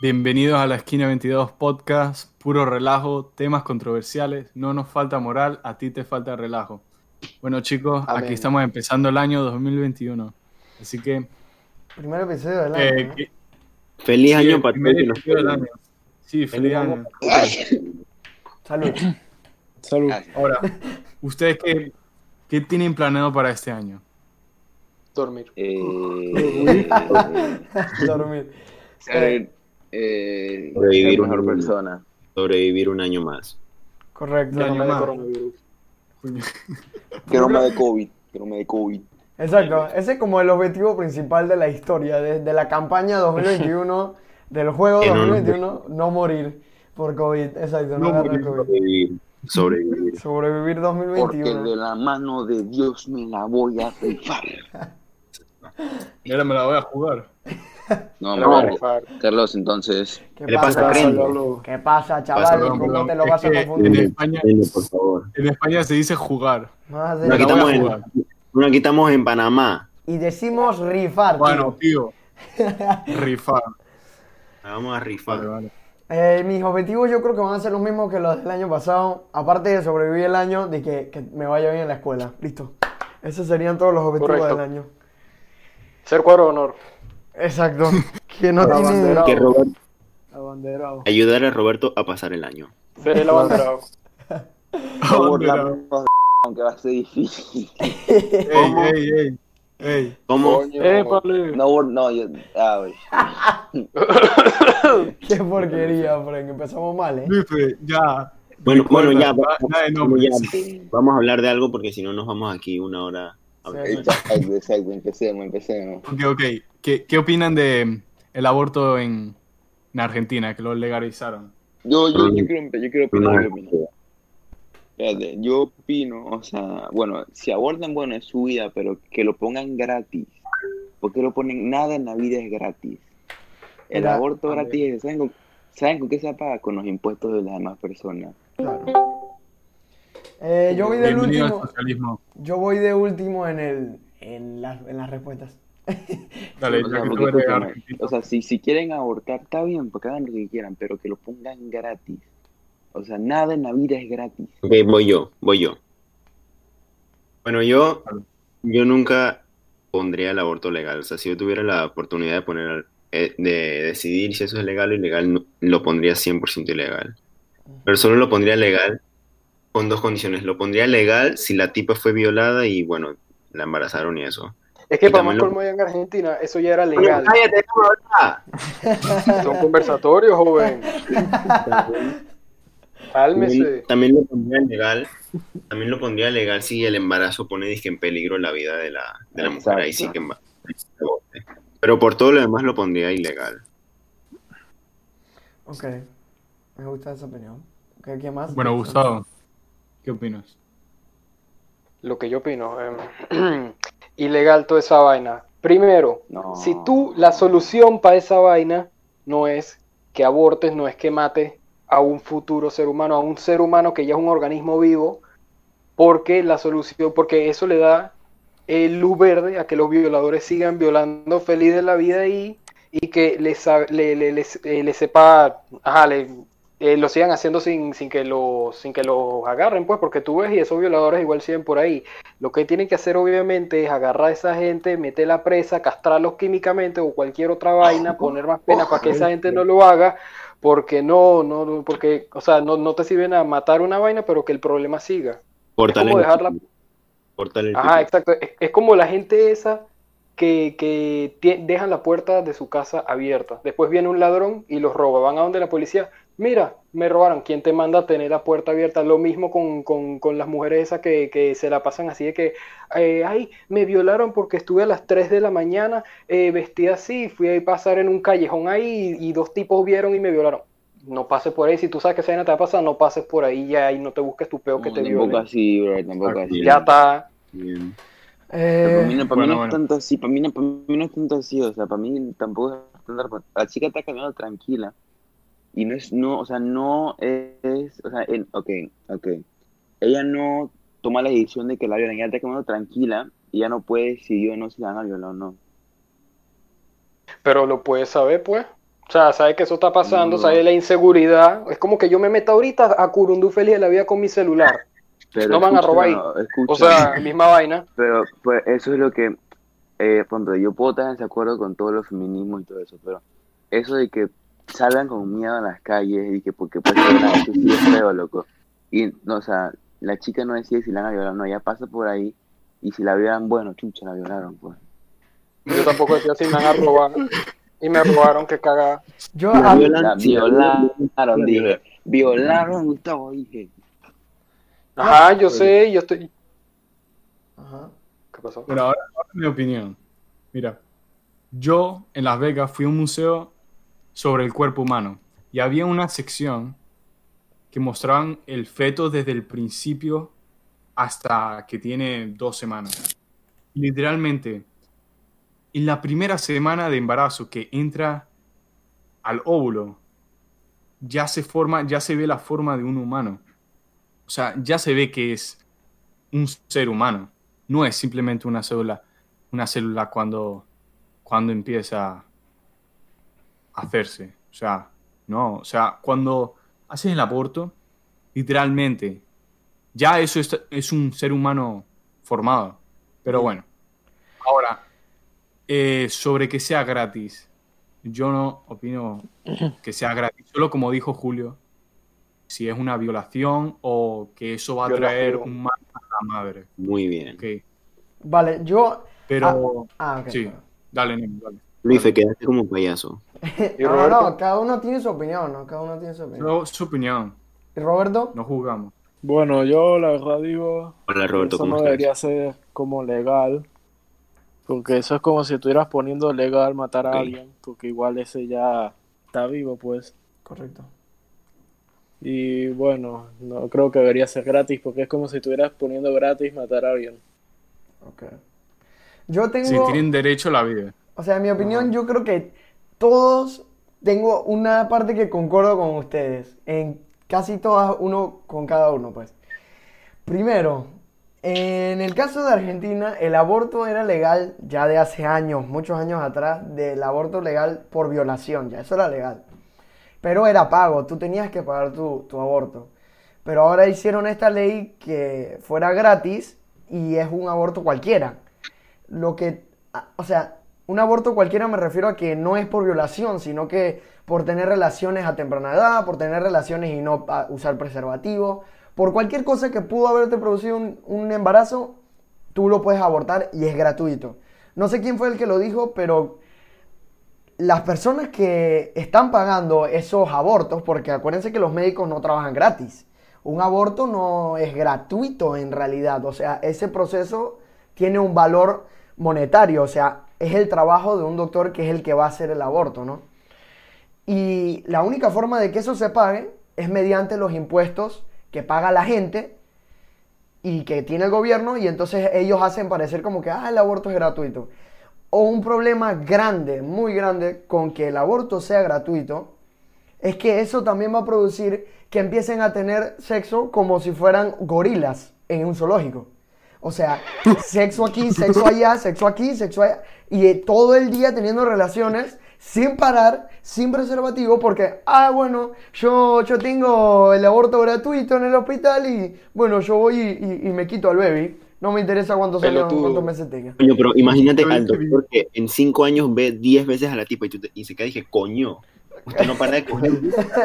Bienvenidos a la Esquina 22 Podcast, puro relajo, temas controversiales, no nos falta moral, a ti te falta relajo. Bueno chicos, Amén. aquí estamos empezando el año 2021, así que... Primer episodio del año. eh, que- Feliz sí, año el para primer todos. episodio del año. Sí, feliz año. Salud. Salud. Ahora, ¿ustedes qué, qué tienen planeado para este año? Dormir. Eh, Dormir. Eh, Sobrevivir ser un mejor año. persona. Sobrevivir un año más. Correcto. Un año de más. coronavirus. Coño. Que no me dé COVID. Que no me dé COVID. Exacto. Ese es como el objetivo principal de la historia, de, de la campaña 2021, del juego Que no nos- 2021, no morir por COVID. Exacto, no, No morir. COVID. Sobrevivir. Sobrevivir. Sobrevivir Porque 2021. de la mano de Dios me la voy a rifar. Y ahora me la voy a jugar. No, no, rifar. Carlos, entonces. ¿Qué ¿Qué pasa? Pablo. ¿Qué pasa, chaval? ¿Cómo te lo vas a confundir? En España- Dile, por favor. En España se dice jugar. Más Nos quitamos, jugar. en, nos quitamos en Panamá. Y decimos rifar. Bueno, tío. tío, rifar. Vamos a rifar. Vale, vale. Eh, mis objetivos yo creo que van a ser los mismos que los del año pasado. Aparte de sobrevivir el año, de que, que me vaya bien en la escuela. Listo. Esos serían todos los objetivos Correcto. del año. Ser cuadro de honor. Exacto. Que no tiene... Abanderado. Que Robert- Abanderado. ayudar a Roberto a pasar el año. Ser el abanderado. Abanderado. aunque va a ser difícil. Ey, ey, ey, ey. ¿Cómo? Coño. Épale. No, no, yo. Ah, güey. Qué porquería, Frank. Empezamos mal, ¿eh? Ya. Bueno, bueno, ya, va- nombres. ya, vamos a hablar de algo porque si no nos vamos aquí una hora. Sí. Exacto, exacto. Empecemos, empecemos. Ok, ok. ¿Qué, qué opinan de el aborto en, en Argentina, que lo legalizaron? Yo, yo, yo quiero, yo quiero opinar. Yo. Espérate, yo opino, o sea, bueno, si abordan, bueno, es su vida, pero que lo pongan gratis. Porque lo ponen, nada en la vida es gratis. El aborto gratis, ¿saben con, ¿saben con qué se paga? Con los impuestos de las demás personas. Eh, yo voy del Bienvenido al último. socialismo. Yo voy de último en, el, en, las, en las respuestas. Dale, O sea, que tú eres o sea, si, si quieren abortar, está bien, porque hagan lo que quieran, pero que lo pongan gratis. O sea, nada en la vida es gratis. Ok, voy yo, voy yo. Bueno, yo, yo nunca pondría el aborto legal. O sea, si yo tuviera la oportunidad de poner, eh, de decidir si eso es legal o ilegal, lo pondría 100% ilegal. Pero solo lo pondría legal con dos condiciones. Lo pondría legal si la tipa fue violada y, bueno, la embarazaron y eso. Es que Y para más lo- en Argentina, eso ya era legal. ¡Cállate! Son conversatorios, joven. Cálmese. También, también lo pondría legal. También lo pondría legal si el embarazo pone dizque, en peligro la vida de la, de la mujer. Ahí sí que Pero por todo lo demás lo pondría ilegal. Ok. Me gusta esa opinión. Ok, ¿Qué más? Bueno, Gustavo, ¿qué opinas? Lo que yo opino. em, ilegal toda esa vaina. Primero, No. si tú, la solución para esa vaina no es que abortes, no es que mates a un futuro ser humano, a un ser humano que ya es un organismo vivo, porque la solución, porque eso le da el luz verde a que los violadores sigan violando feliz de la vida y, y que les, le, le- les- eh, les sepa, ajá, le- eh, lo sigan haciendo sin, sin que los sin que los agarren, pues, porque tú ves y esos violadores igual siguen por ahí. Lo que tienen que hacer obviamente es agarrar a esa gente, meterla presa, castrarlos químicamente o cualquier otra vaina, poner más pena para que esa gente no lo haga, porque no, no, no, porque, o sea, no, no te sirven a matar una vaina, pero que el problema siga. Córtale como el dejarla- Ajá, exacto. Es, es como la gente esa que, que dejan la puerta de su casa abierta. Después viene un ladrón y los roba. Van a donde la policía. Mira, me robaron. ¿Quién te manda a tener la puerta abierta? Lo mismo con, con, con las mujeres esas que, que se la pasan así de que, eh, ay, me violaron porque estuve a las 3 de la mañana eh, vestida así, fui a pasar en un callejón ahí y, y dos tipos vieron y me violaron. No pases por ahí. Si tú sabes que esa vaina te va a pasar, no pases por ahí ya y no te busques tu peo que No, te tampoco violen. así, bro, tampoco así. Ya está. Bien. Pero para mí, Eh, no, para mí no bueno. es tanto así, para mí, no, para mí no es tanto así, o sea, para mí tampoco es tanto, la chica está caminando tranquila y no es, no, o sea, no es, o sea, ok, ok, ella no toma la decisión de que la violen, ella está caminando tranquila y ella no puede decidir o no si la van a violar o no. Pero lo puedes saber, pues. O sea, sabe que eso está pasando, No. sabe la inseguridad. Es como que yo me meto ahorita a Curundú feliz de la vida con mi celular. Pero No van a robar ahí. O sea, misma vaina. Pero pues eso es lo que, eh, yo puedo estar en desacuerdo con todos los feminismos y todo eso, pero eso de que salgan con miedo a las calles y que porque puede ser sí es feo, loco. Y, no, o sea, la chica no decide si la van a violar o no, ella pasa por ahí y si la violan, bueno, chucha, la violaron, pues. Yo tampoco decía si me van a robar. Y me robaron, que cagada. Yo, La violan- violaron, violan. dije. Violaron, Gustavo, dije. Ajá, yo sé, yo estoy. Ajá. ¿Qué pasó? Pero ahora, ahora mi opinión. Mira, yo en Las Vegas fui a un museo sobre el cuerpo humano y había una sección que mostraban el feto desde el principio hasta que tiene dos semanas. Literalmente, en la primera semana de embarazo que entra al óvulo, ya se forma, ya se ve la forma de un humano. O sea, ya se ve que es un ser humano. No es simplemente una célula, una célula cuando, cuando empieza hacerse. O sea, no. O sea, cuando haces el aborto, literalmente, ya eso es, es un ser humano formado. Pero bueno. Ahora, eh, sobre que sea gratis, yo no opino que sea gratis. Solo como dijo Julio, si es una violación o que eso va a traer un mal a la madre. Muy bien. Vale, yo. Pero, Ah, ok. sí, dale, Nemo, dale. Luis, te quedaste como payaso. ¿Y No, no, no, cada uno tiene su opinión, ¿no? Cada uno tiene su opinión. Solo su opinión, ¿Y Roberto? no juzgamos. Bueno, yo la verdad digo, Hola Roberto, eso ¿cómo no estás? debería ser como legal, porque eso es como si estuvieras poniendo legal matar a alguien, porque igual ese ya está vivo, pues. Correcto. Y bueno, no creo que debería ser gratis, porque es como si estuvieras poniendo gratis matar a alguien. Ok. Yo tengo. Si tienen derecho a la vida. O sea, en mi opinión, yo creo que todos tengo una parte que concuerdo con ustedes. En casi todas, uno con cada uno, pues. Primero, en el caso de Argentina, el aborto era legal ya de hace años, muchos años atrás, del aborto legal por violación, ya eso era legal. Pero era pago, tú tenías que pagar tu, tu aborto. Pero ahora hicieron esta ley que fuera gratis y es un aborto cualquiera. Lo que, o sea, un aborto cualquiera me refiero a que no es por violación, sino que por tener relaciones a temprana edad, por tener relaciones y no usar preservativo, por cualquier cosa que pudo haberte producido un, un embarazo, tú lo puedes abortar y es gratuito. No sé quién fue el que lo dijo, pero las personas que están pagando esos abortos, porque acuérdense que los médicos no trabajan gratis. Un aborto no es gratuito en realidad, o sea, ese proceso tiene un valor monetario, o sea, es el trabajo de un doctor que es el que va a hacer el aborto, ¿no? Y la única forma de que eso se pague es mediante los impuestos que paga la gente y que tiene el gobierno y entonces ellos hacen parecer como que, ah, el aborto es gratuito. O un problema grande, muy grande, con que el aborto sea gratuito, es que eso también va a producir que empiecen a tener sexo como si fueran gorilas en un zoológico. O sea, sexo aquí, sexo allá, sexo aquí, sexo allá. Y eh, todo el día teniendo relaciones sin parar, sin preservativo, porque, ah, bueno, yo, yo tengo el aborto gratuito en el hospital y, bueno, yo voy y, y- y me quito al baby. No me interesa cuántos, años, cuántos meses tenga. Coño, pero imagínate al doctor que en cinco años ve 10 veces a la tipa y, tú te- y se queda y dije, coño, usted no para de coger.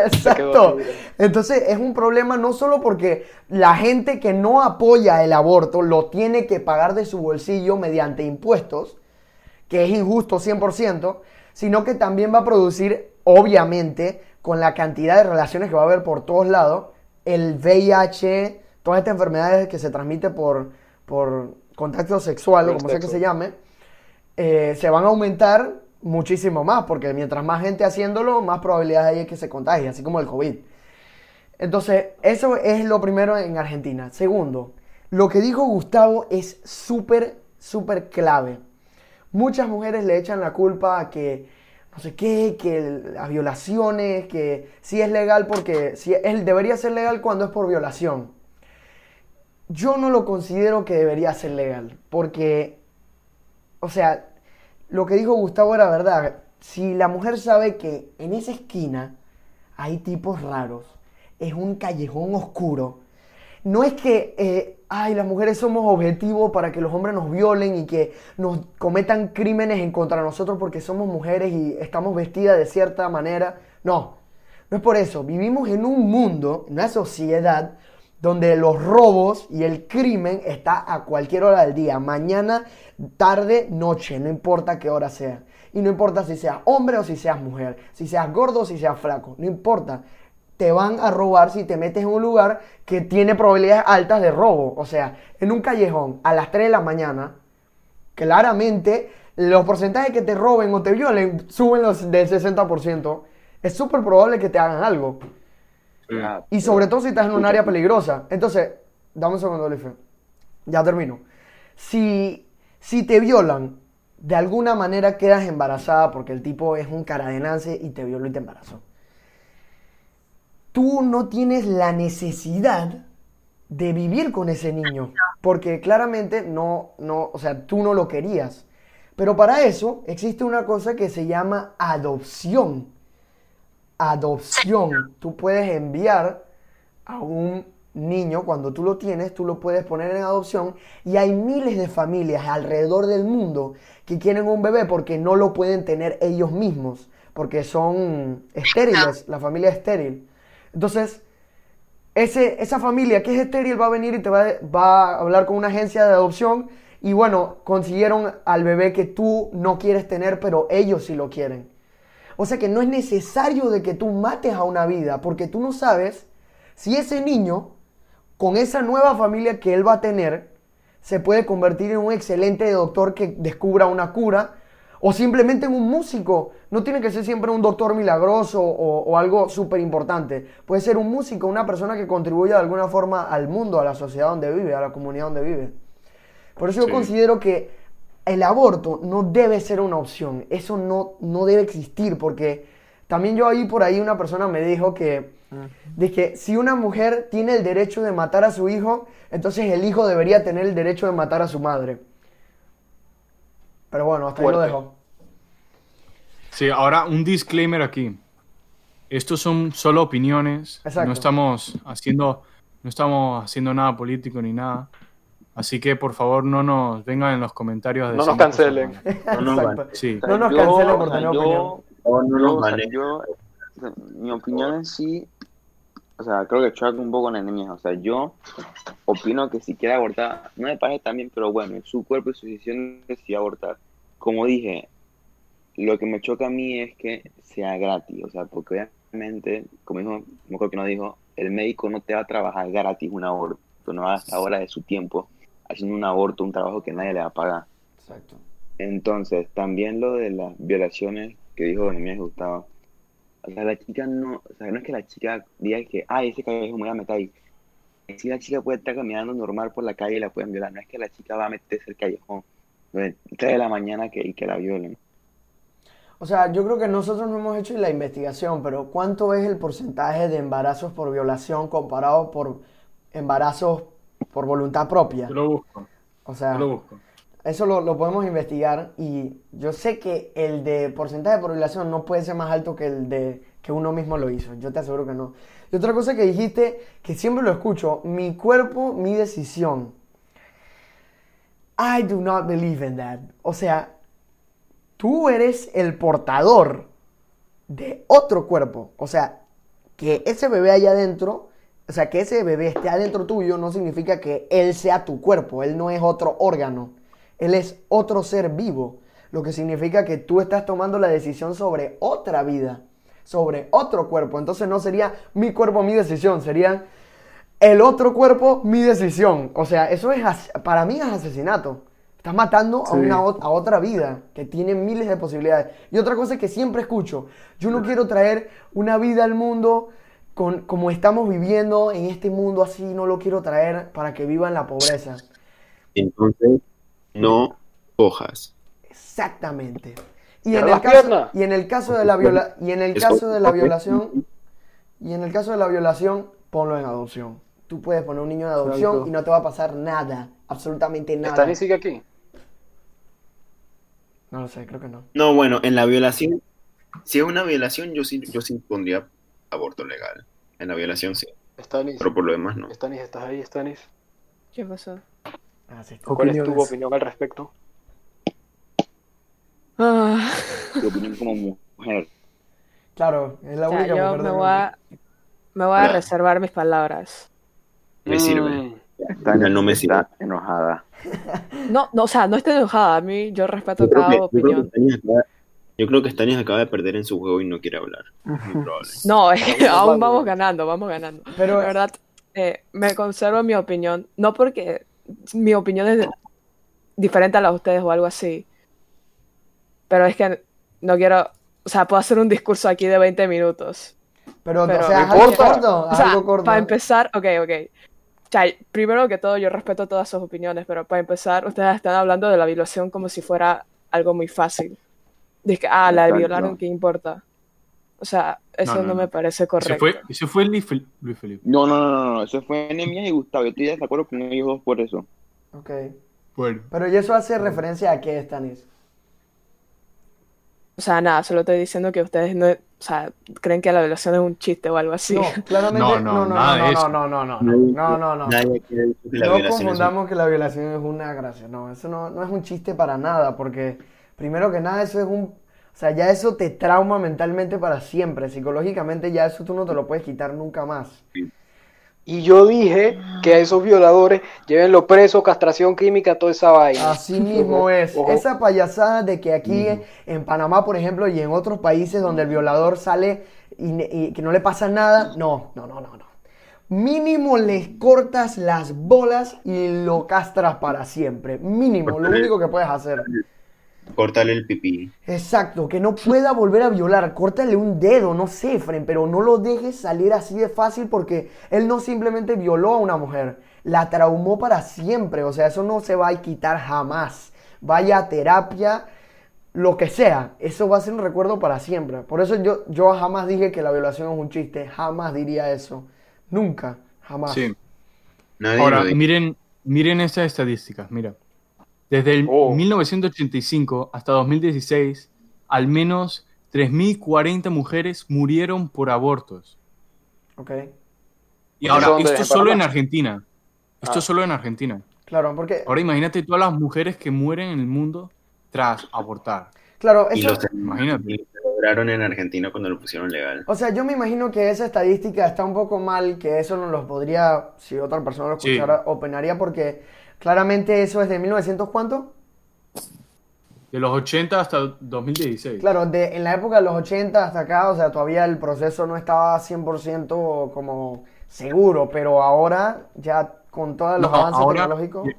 Exacto. Entonces es un problema no solo porque la gente que no apoya el aborto lo tiene que pagar de su bolsillo mediante impuestos, que es injusto 100%, sino que también va a producir, obviamente, con la cantidad de relaciones que va a haber por todos lados, el VIH, todas estas enfermedades que se transmiten por, por contacto sexual, o como sea que se llame, eh, se van a aumentar muchísimo más, porque mientras más gente haciéndolo, más probabilidades hay de que se contagie, así como el COVID. Entonces, eso es lo primero en Argentina. Segundo, lo que dijo Gustavo es súper, súper clave. Muchas mujeres le echan la culpa a que, no sé qué, que las violaciones, que sí es legal porque, sí, él debería ser legal cuando es por violación. Yo no lo considero que debería ser legal, porque, o sea, lo que dijo Gustavo era verdad. si la mujer sabe que en esa esquina hay tipos raros, es un callejón oscuro, no es que, eh, ay, las mujeres somos objetivos para que los hombres nos violen y que nos cometan crímenes en contra de nosotros porque somos mujeres y estamos vestidas de cierta manera. No, no es por eso. Vivimos en un mundo, en una sociedad donde los robos y el crimen está a cualquier hora del día, mañana, tarde, noche, no importa qué hora sea. Y no importa si seas hombre o si seas mujer, si seas gordo o si seas flaco, no importa. Te van a robar si te metes en un lugar que tiene probabilidades altas de robo. O sea, en un callejón a las 3 de la mañana, claramente los porcentajes que te roben o te violen suben los del 60%. Es súper probable que te hagan algo. Ah, Y sobre todo si estás en un área peligrosa. Entonces, dame un segundo, Olife. Ya termino. Si, si te violan, de alguna manera quedas embarazada porque el tipo es un caradenance y te violó y te embarazó. Tú no tienes la necesidad de vivir con ese niño porque claramente no, no, o sea, tú no lo querías. Pero para eso existe una cosa que se llama adopción adopción. Tú puedes enviar a un niño, cuando tú lo tienes, tú lo puedes poner en adopción y hay miles de familias alrededor del mundo que quieren un bebé porque no lo pueden tener ellos mismos, porque son estériles, la familia es estéril. Entonces, ese, esa familia que es estéril va a venir y te va, va a hablar con una agencia de adopción y bueno, consiguieron al bebé que tú no quieres tener, pero ellos sí lo quieren. O sea que no es necesario de que tú mates a una vida, porque tú no sabes si ese niño, con esa nueva familia que él va a tener, se puede convertir en un excelente doctor que descubra una cura, o simplemente en un músico. No tiene que ser siempre un doctor milagroso o, o algo súper importante. Puede ser un músico, una persona que contribuya de alguna forma al mundo, a la sociedad donde vive, a la comunidad donde vive. Por eso yo considero que el aborto no debe ser una opción. Eso no, no debe existir porque también yo ahí por ahí una persona me dijo que, de que si una mujer tiene el derecho de matar a su hijo, entonces el hijo debería tener el derecho de matar a su madre. Pero bueno, hasta ahí lo Fuerte. dejo. Sí, ahora un disclaimer aquí. Estos son solo opiniones. Exacto. No estamos haciendo, no estamos haciendo nada político ni nada. Así que por favor no nos vengan en los comentarios. a No nos cancelen. No, no, Exacto. vale. Sí. No nos yo- cancelen por tener yo- opinión. Oh, no yo, nos vale. yo, o sea, mi opinión en sí, o sea, creo que choca un poco con niña. O sea, yo opino que si quiere abortar, no me parece tan bien, pero bueno, es su cuerpo y su decisión decidió abortar. Como dije, lo que me choca a mí es que sea gratis. O sea, porque obviamente, como dijo, como creo que no dijo, el médico no te va a trabajar gratis un aborto. No va a gastar horas de su tiempo haciendo un aborto, un trabajo que nadie le va a pagar. Exacto. Entonces, también lo de las violaciones que dijo Nemías Gustavo. O sea, la chica no, o sea, no es que la chica diga que, ay, ese callejón me voy a meter ahí. Si la chica puede estar caminando normal por la calle y la pueden violar, no es que la chica va a meterse al callejón de 3 de la mañana que, y que la violen. O sea, yo creo que nosotros no hemos hecho la investigación, pero ¿cuánto es el porcentaje de embarazos por violación comparado por embarazos por voluntad propia? Yo lo busco. O sea, Yo lo busco. eso lo, lo podemos investigar y yo sé que el de porcentaje por violación no puede ser más alto que el de que uno mismo lo hizo. Yo te aseguro que no. Y otra cosa que dijiste, que siempre lo escucho, mi cuerpo, mi decisión. I do not believe in that. O sea, tú eres el portador de otro cuerpo. O sea, que ese bebé allá adentro, o sea, que ese bebé esté adentro tuyo no significa que él sea tu cuerpo. Él no es otro órgano. Él es otro ser vivo. Lo que significa que tú estás tomando la decisión sobre otra vida, sobre otro cuerpo. Entonces no sería mi cuerpo, mi decisión, sería el otro cuerpo, mi decisión. O sea, eso es, para mí es asesinato. Estás matando a, una, a otra vida que tiene miles de posibilidades. Y otra cosa que siempre escucho, yo no quiero traer una vida al mundo con, como estamos viviendo en este mundo así, no lo quiero traer para que viva en la pobreza. Entonces, no cojas. Exactamente. Y en, el caso, y en el caso de la viola, y en el caso de la violación, y en el caso de la violación, ponlo en adopción. Tú puedes poner un niño en adopción Exacto. y no te va a pasar nada, absolutamente nada. ¿Está ni sigue aquí? No lo sé, creo que no. No, bueno, en la violación, si es una violación, yo sí, yo sí pondría aborto legal. En la violación sí, Stanis, pero por lo demás no. Stanis, ¿estás ahí, Stanis? ¿Qué pasó? Ah, sí, está. ¿Cuál es tu Opiniones. opinión al respecto? Ah, Tu opinión como mujer. Claro, es la o sea, única yo mujer me voy a, me voy a Claro. reservar mis palabras. Me sirve. Mm, Está, Ya no me está enojada. No, no, o sea, no estoy enojada. A mí yo respeto Yo cada que, opinión. Yo creo que Stanis acaba de perder en su juego y no quiere hablar. No, es que Vamos, aún vamos. ganando, vamos ganando. Pero La verdad, eh, me conservo mi opinión, no porque mi opinión es de- diferente a la de ustedes o algo así, pero es que no quiero, o sea, puedo hacer un discurso aquí de 20 minutos. Pero, Pero- o sea, algo corto, O sea, algo corto. para empezar, ok, ok. O sea, primero que todo, yo respeto todas sus opiniones, pero para empezar, ustedes están hablando de la violación como si fuera algo muy fácil. Dice ah, la Exacto. violaron, ¿qué importa? O sea, eso No, no, no, me parece Ese correcto. fue, ese fue Luis, Fel- Luis Felipe. No, no, no, no, no. Eso fue Nemias y Gustavo. Yo estoy de acuerdo con ellos dos por eso. Ok. Bueno, Pero ¿y eso hace referencia a qué, Stanis? O sea, nada, solo estoy diciendo que ustedes no, o sea, creen que la violación es un chiste o algo así. No, claramente No, no, no, no, no, no, no, no, no, no, Nadie- no, confundamos que la violación es una gracia, no, eso no, no es un chiste para nada, porque primero que nada eso es un, o sea, ya eso te trauma mentalmente para siempre, psicológicamente ya eso tú no te lo puedes quitar nunca más. Y yo dije que a esos violadores llévenlo preso, castración química, toda esa vaina. Así mismo es. ojo. Esa payasada de que aquí en Panamá, por ejemplo, y en otros países donde el violador sale y, y que no le pasa nada, no, no, no, no, no. Mínimo les cortas las bolas y lo castras para siempre. Mínimo, lo único que puedes hacer. Córtale el pipí. Exacto, que no pueda volver a violar. Córtale un dedo, no sé, Fren, pero no lo dejes salir así de fácil porque él no simplemente violó a una mujer, la traumó para siempre. O sea, eso no se va a quitar jamás. Vaya a terapia, lo que sea, eso va a ser un recuerdo para siempre. Por eso yo, yo jamás dije que la violación es un chiste, jamás diría eso. Nunca, jamás. sí. Nadie Ahora, miren, miren estas estadísticas, mira. Desde el Oh. 1985 hasta 2016, al menos 3.040 mujeres murieron por abortos. Ok, Y ¿Eso ahora, dónde? esto ¿En solo en? Argentina. Esto Ah. solo en Argentina. claro, porque, Ahora imagínate todas las mujeres que mueren en el mundo tras abortar. claro, Y eso... los Imagínate. y lo lograron en Argentina cuando lo pusieron legal. O sea, yo me imagino que esa estadística está un poco mal, que eso no los podría, si otra persona lo Sí. escuchara, opinaría, porque claramente eso es de 1900, ¿cuánto? De los 80 hasta 2016. Claro, de, en la época de los 80 hasta acá, o sea, todavía el proceso no estaba 100% como seguro, pero ahora ya con todos los No, avances ahora- tecnológicos,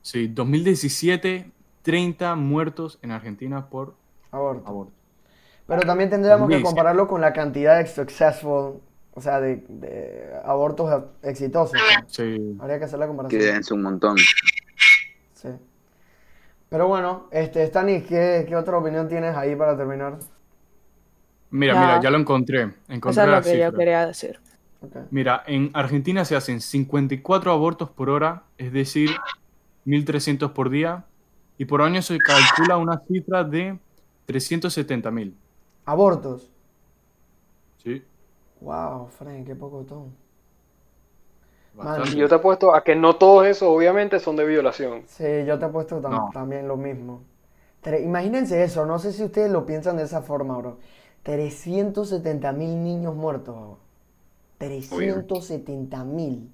Sí, 2017, 30 muertos en Argentina por aborto. aborto. Pero también tendríamos que 2017. compararlo con la cantidad de successful, o sea, de, de abortos exitosos. Sí. Habría que hacer la comparación. Que un montón. Sí. Pero bueno, este, Stanis, ¿qué, qué otra opinión tienes ahí para terminar? Mira, Ya. mira, ya lo encontré. Encontré Eso es lo que yo quería decir. Mira, en Argentina se hacen 54 abortos por hora, es decir, 1.300 por día, y por año se calcula una cifra de 370.000. Abortos. Wow, Frank, qué poco ton. yo te apuesto a que no todos esos, obviamente, son de violación. Sí, yo te he puesto tam- No. también lo mismo. Tre- Imagínense eso, no sé si ustedes lo piensan de esa forma, bro. 370 mil niños muertos, bro. 370 mil.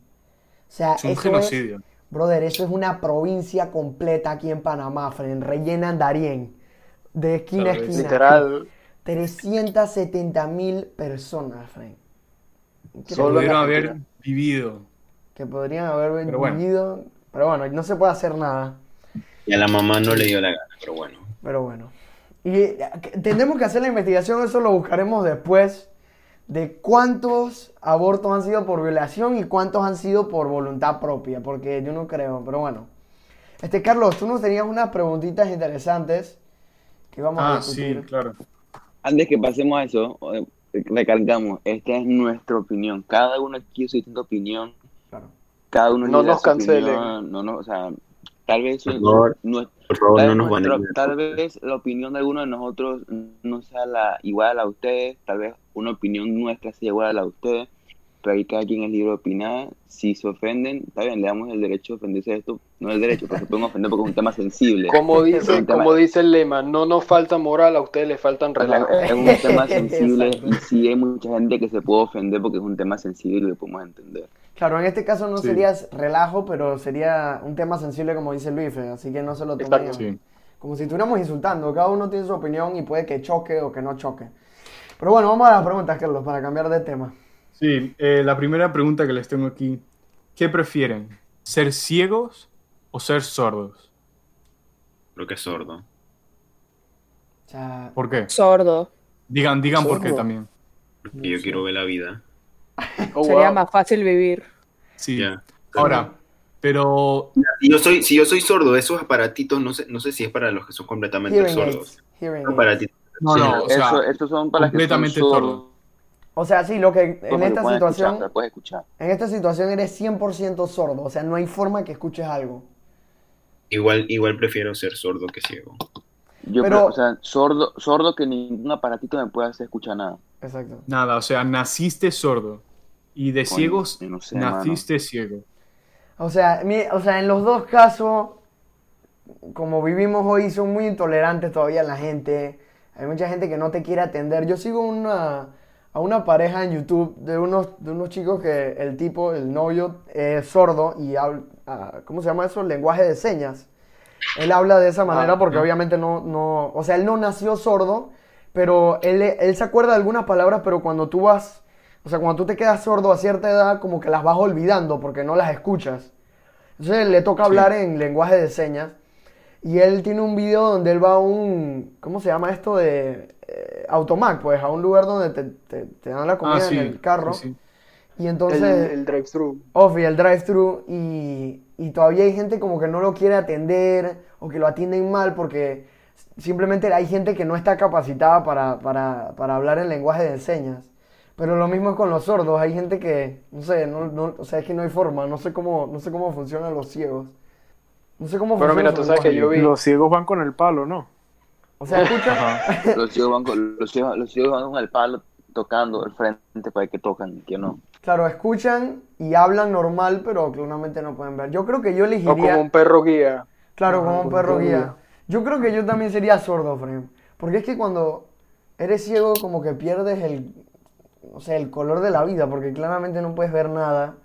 O sea, Es un eso es, genocidio. brother, eso es una provincia completa aquí en Panamá, Fren. Rellenan Darién. De esquina a esquina. Literal. 370 mil personas, Fren. Que pudieron haber vivido. Que podrían haber Pero bueno. vivido. Pero bueno, no se puede hacer nada. Y a la mamá no le dio la gana, pero bueno. Pero bueno. Y eh, tendremos que hacer la investigación, eso lo buscaremos después, de cuántos abortos han sido por violación y cuántos han sido por voluntad propia, porque yo no creo, pero bueno. Este, Carlos, tú nos tenías unas preguntitas interesantes que vamos a Ah, sí, discutir. claro. Antes que pasemos a eso, eh, recalcamos, esta es nuestra opinión. Cada uno aquí su distinta opinión. Claro. Cada uno No nos su cancelen. opinión, No, no, o sea, Tal vez, favor, tal, no vez nos nuestro- baneen. tal vez la opinión de alguno de nosotros no sea la igual a la de ustedes, tal vez una opinión nuestra sea igual a la de ustedes, pero ahí cada quien es libre de opinar. Si se ofenden, está bien, le damos el derecho de ofenderse de esto, no el derecho, pero se pueden ofender porque es un tema sensible. Como dice, tema- como dice el lema, no nos falta moral, a ustedes les faltan relajo. Es un tema sensible y sí hay mucha gente que se puede ofender porque es un tema sensible y lo podemos entender. Claro, en este caso no Sí. sería relajo, pero sería un tema sensible como dice Luis, eh, así que no se lo tomen Exacto. Sí. como si estuviéramos insultando. Cada uno tiene su opinión y puede que choque o que no choque. Pero bueno, vamos a las preguntas, Carlos, para cambiar de tema. Sí, eh, la primera pregunta que les tengo aquí. ¿Qué prefieren? ¿Ser ciegos o ser sordos? Creo que es sordo. ¿Por qué? Sordo. Digan, digan por qué también. Porque yo quiero ver la vida. Oh, Sería wow. más fácil vivir. Sí. Ahora, pero Si yo soy, si yo soy sordo, esos aparatitos, no sé, no sé si es para los que son completamente hearing sordos. aparatitos. no, Sí, no, o sea, Eso, estos son para los que son completamente sordos, sordo. O sea, sí, lo que en esta situación, escuchar, puedes escuchar. en esta situación eres 100% sordo, o sea, no hay forma que escuches algo. Igual, igual prefiero ser sordo que ciego. Yo, Pero- pero, o sea, sordo, sordo que ningún aparatito me puede hacer escuchar nada. Exacto. Nada, o sea, naciste sordo. Y de Coño, ciegos, yo no sé, naciste ciego. O sea, mi- o sea, en los dos casos, como vivimos hoy, son muy intolerantes todavía la gente. Hay mucha gente que no te quiere atender. Yo sigo una, a una pareja en YouTube de unos, de unos chicos que el tipo, el novio, es sordo y habla, ah, ¿cómo se llama eso? Lenguaje de señas. Él habla de esa manera porque obviamente no, no, o sea, él no nació sordo, pero él, él se acuerda de algunas palabras, pero cuando tú vas, o sea, cuando tú te quedas sordo a cierta edad, como que las vas olvidando porque no las escuchas. Entonces le toca hablar en lenguaje de señas. Y él tiene un video donde él va a un, ¿cómo se llama esto? De eh, Automac, pues, a un lugar donde te, te- te dan la comida Ah, sí. en el carro. sí, sí. Y El, entonces... el drive-thru. El drive-thru y, y todavía hay gente como que no lo quiere atender o que lo atienden mal porque simplemente hay gente que no está capacitada para, para, para hablar en lenguaje de señas. Pero lo mismo es con los sordos, hay gente que, no sé, no, no- o sea, es que no hay forma, no sé cómo, no sé cómo funcionan los ciegos. No sé cómo Pero funciona mira, su tú sabes que lenguaje. yo vi. Los ciegos van con el palo, ¿no? O sea, escucha, Los ciegos van con, los ciegos, los ciegos van con el palo tocando el frente para que tocan, que no. claro, escuchan y hablan normal, pero claramente no pueden ver. Yo creo que yo O elegiría... como un perro guía. Claro, Ajá, como un perro guía. guía. Yo creo que yo también sería sordo, Frame. Porque es que cuando eres ciego, como que pierdes el, o sea, el color de la vida, porque claramente no puedes ver nada.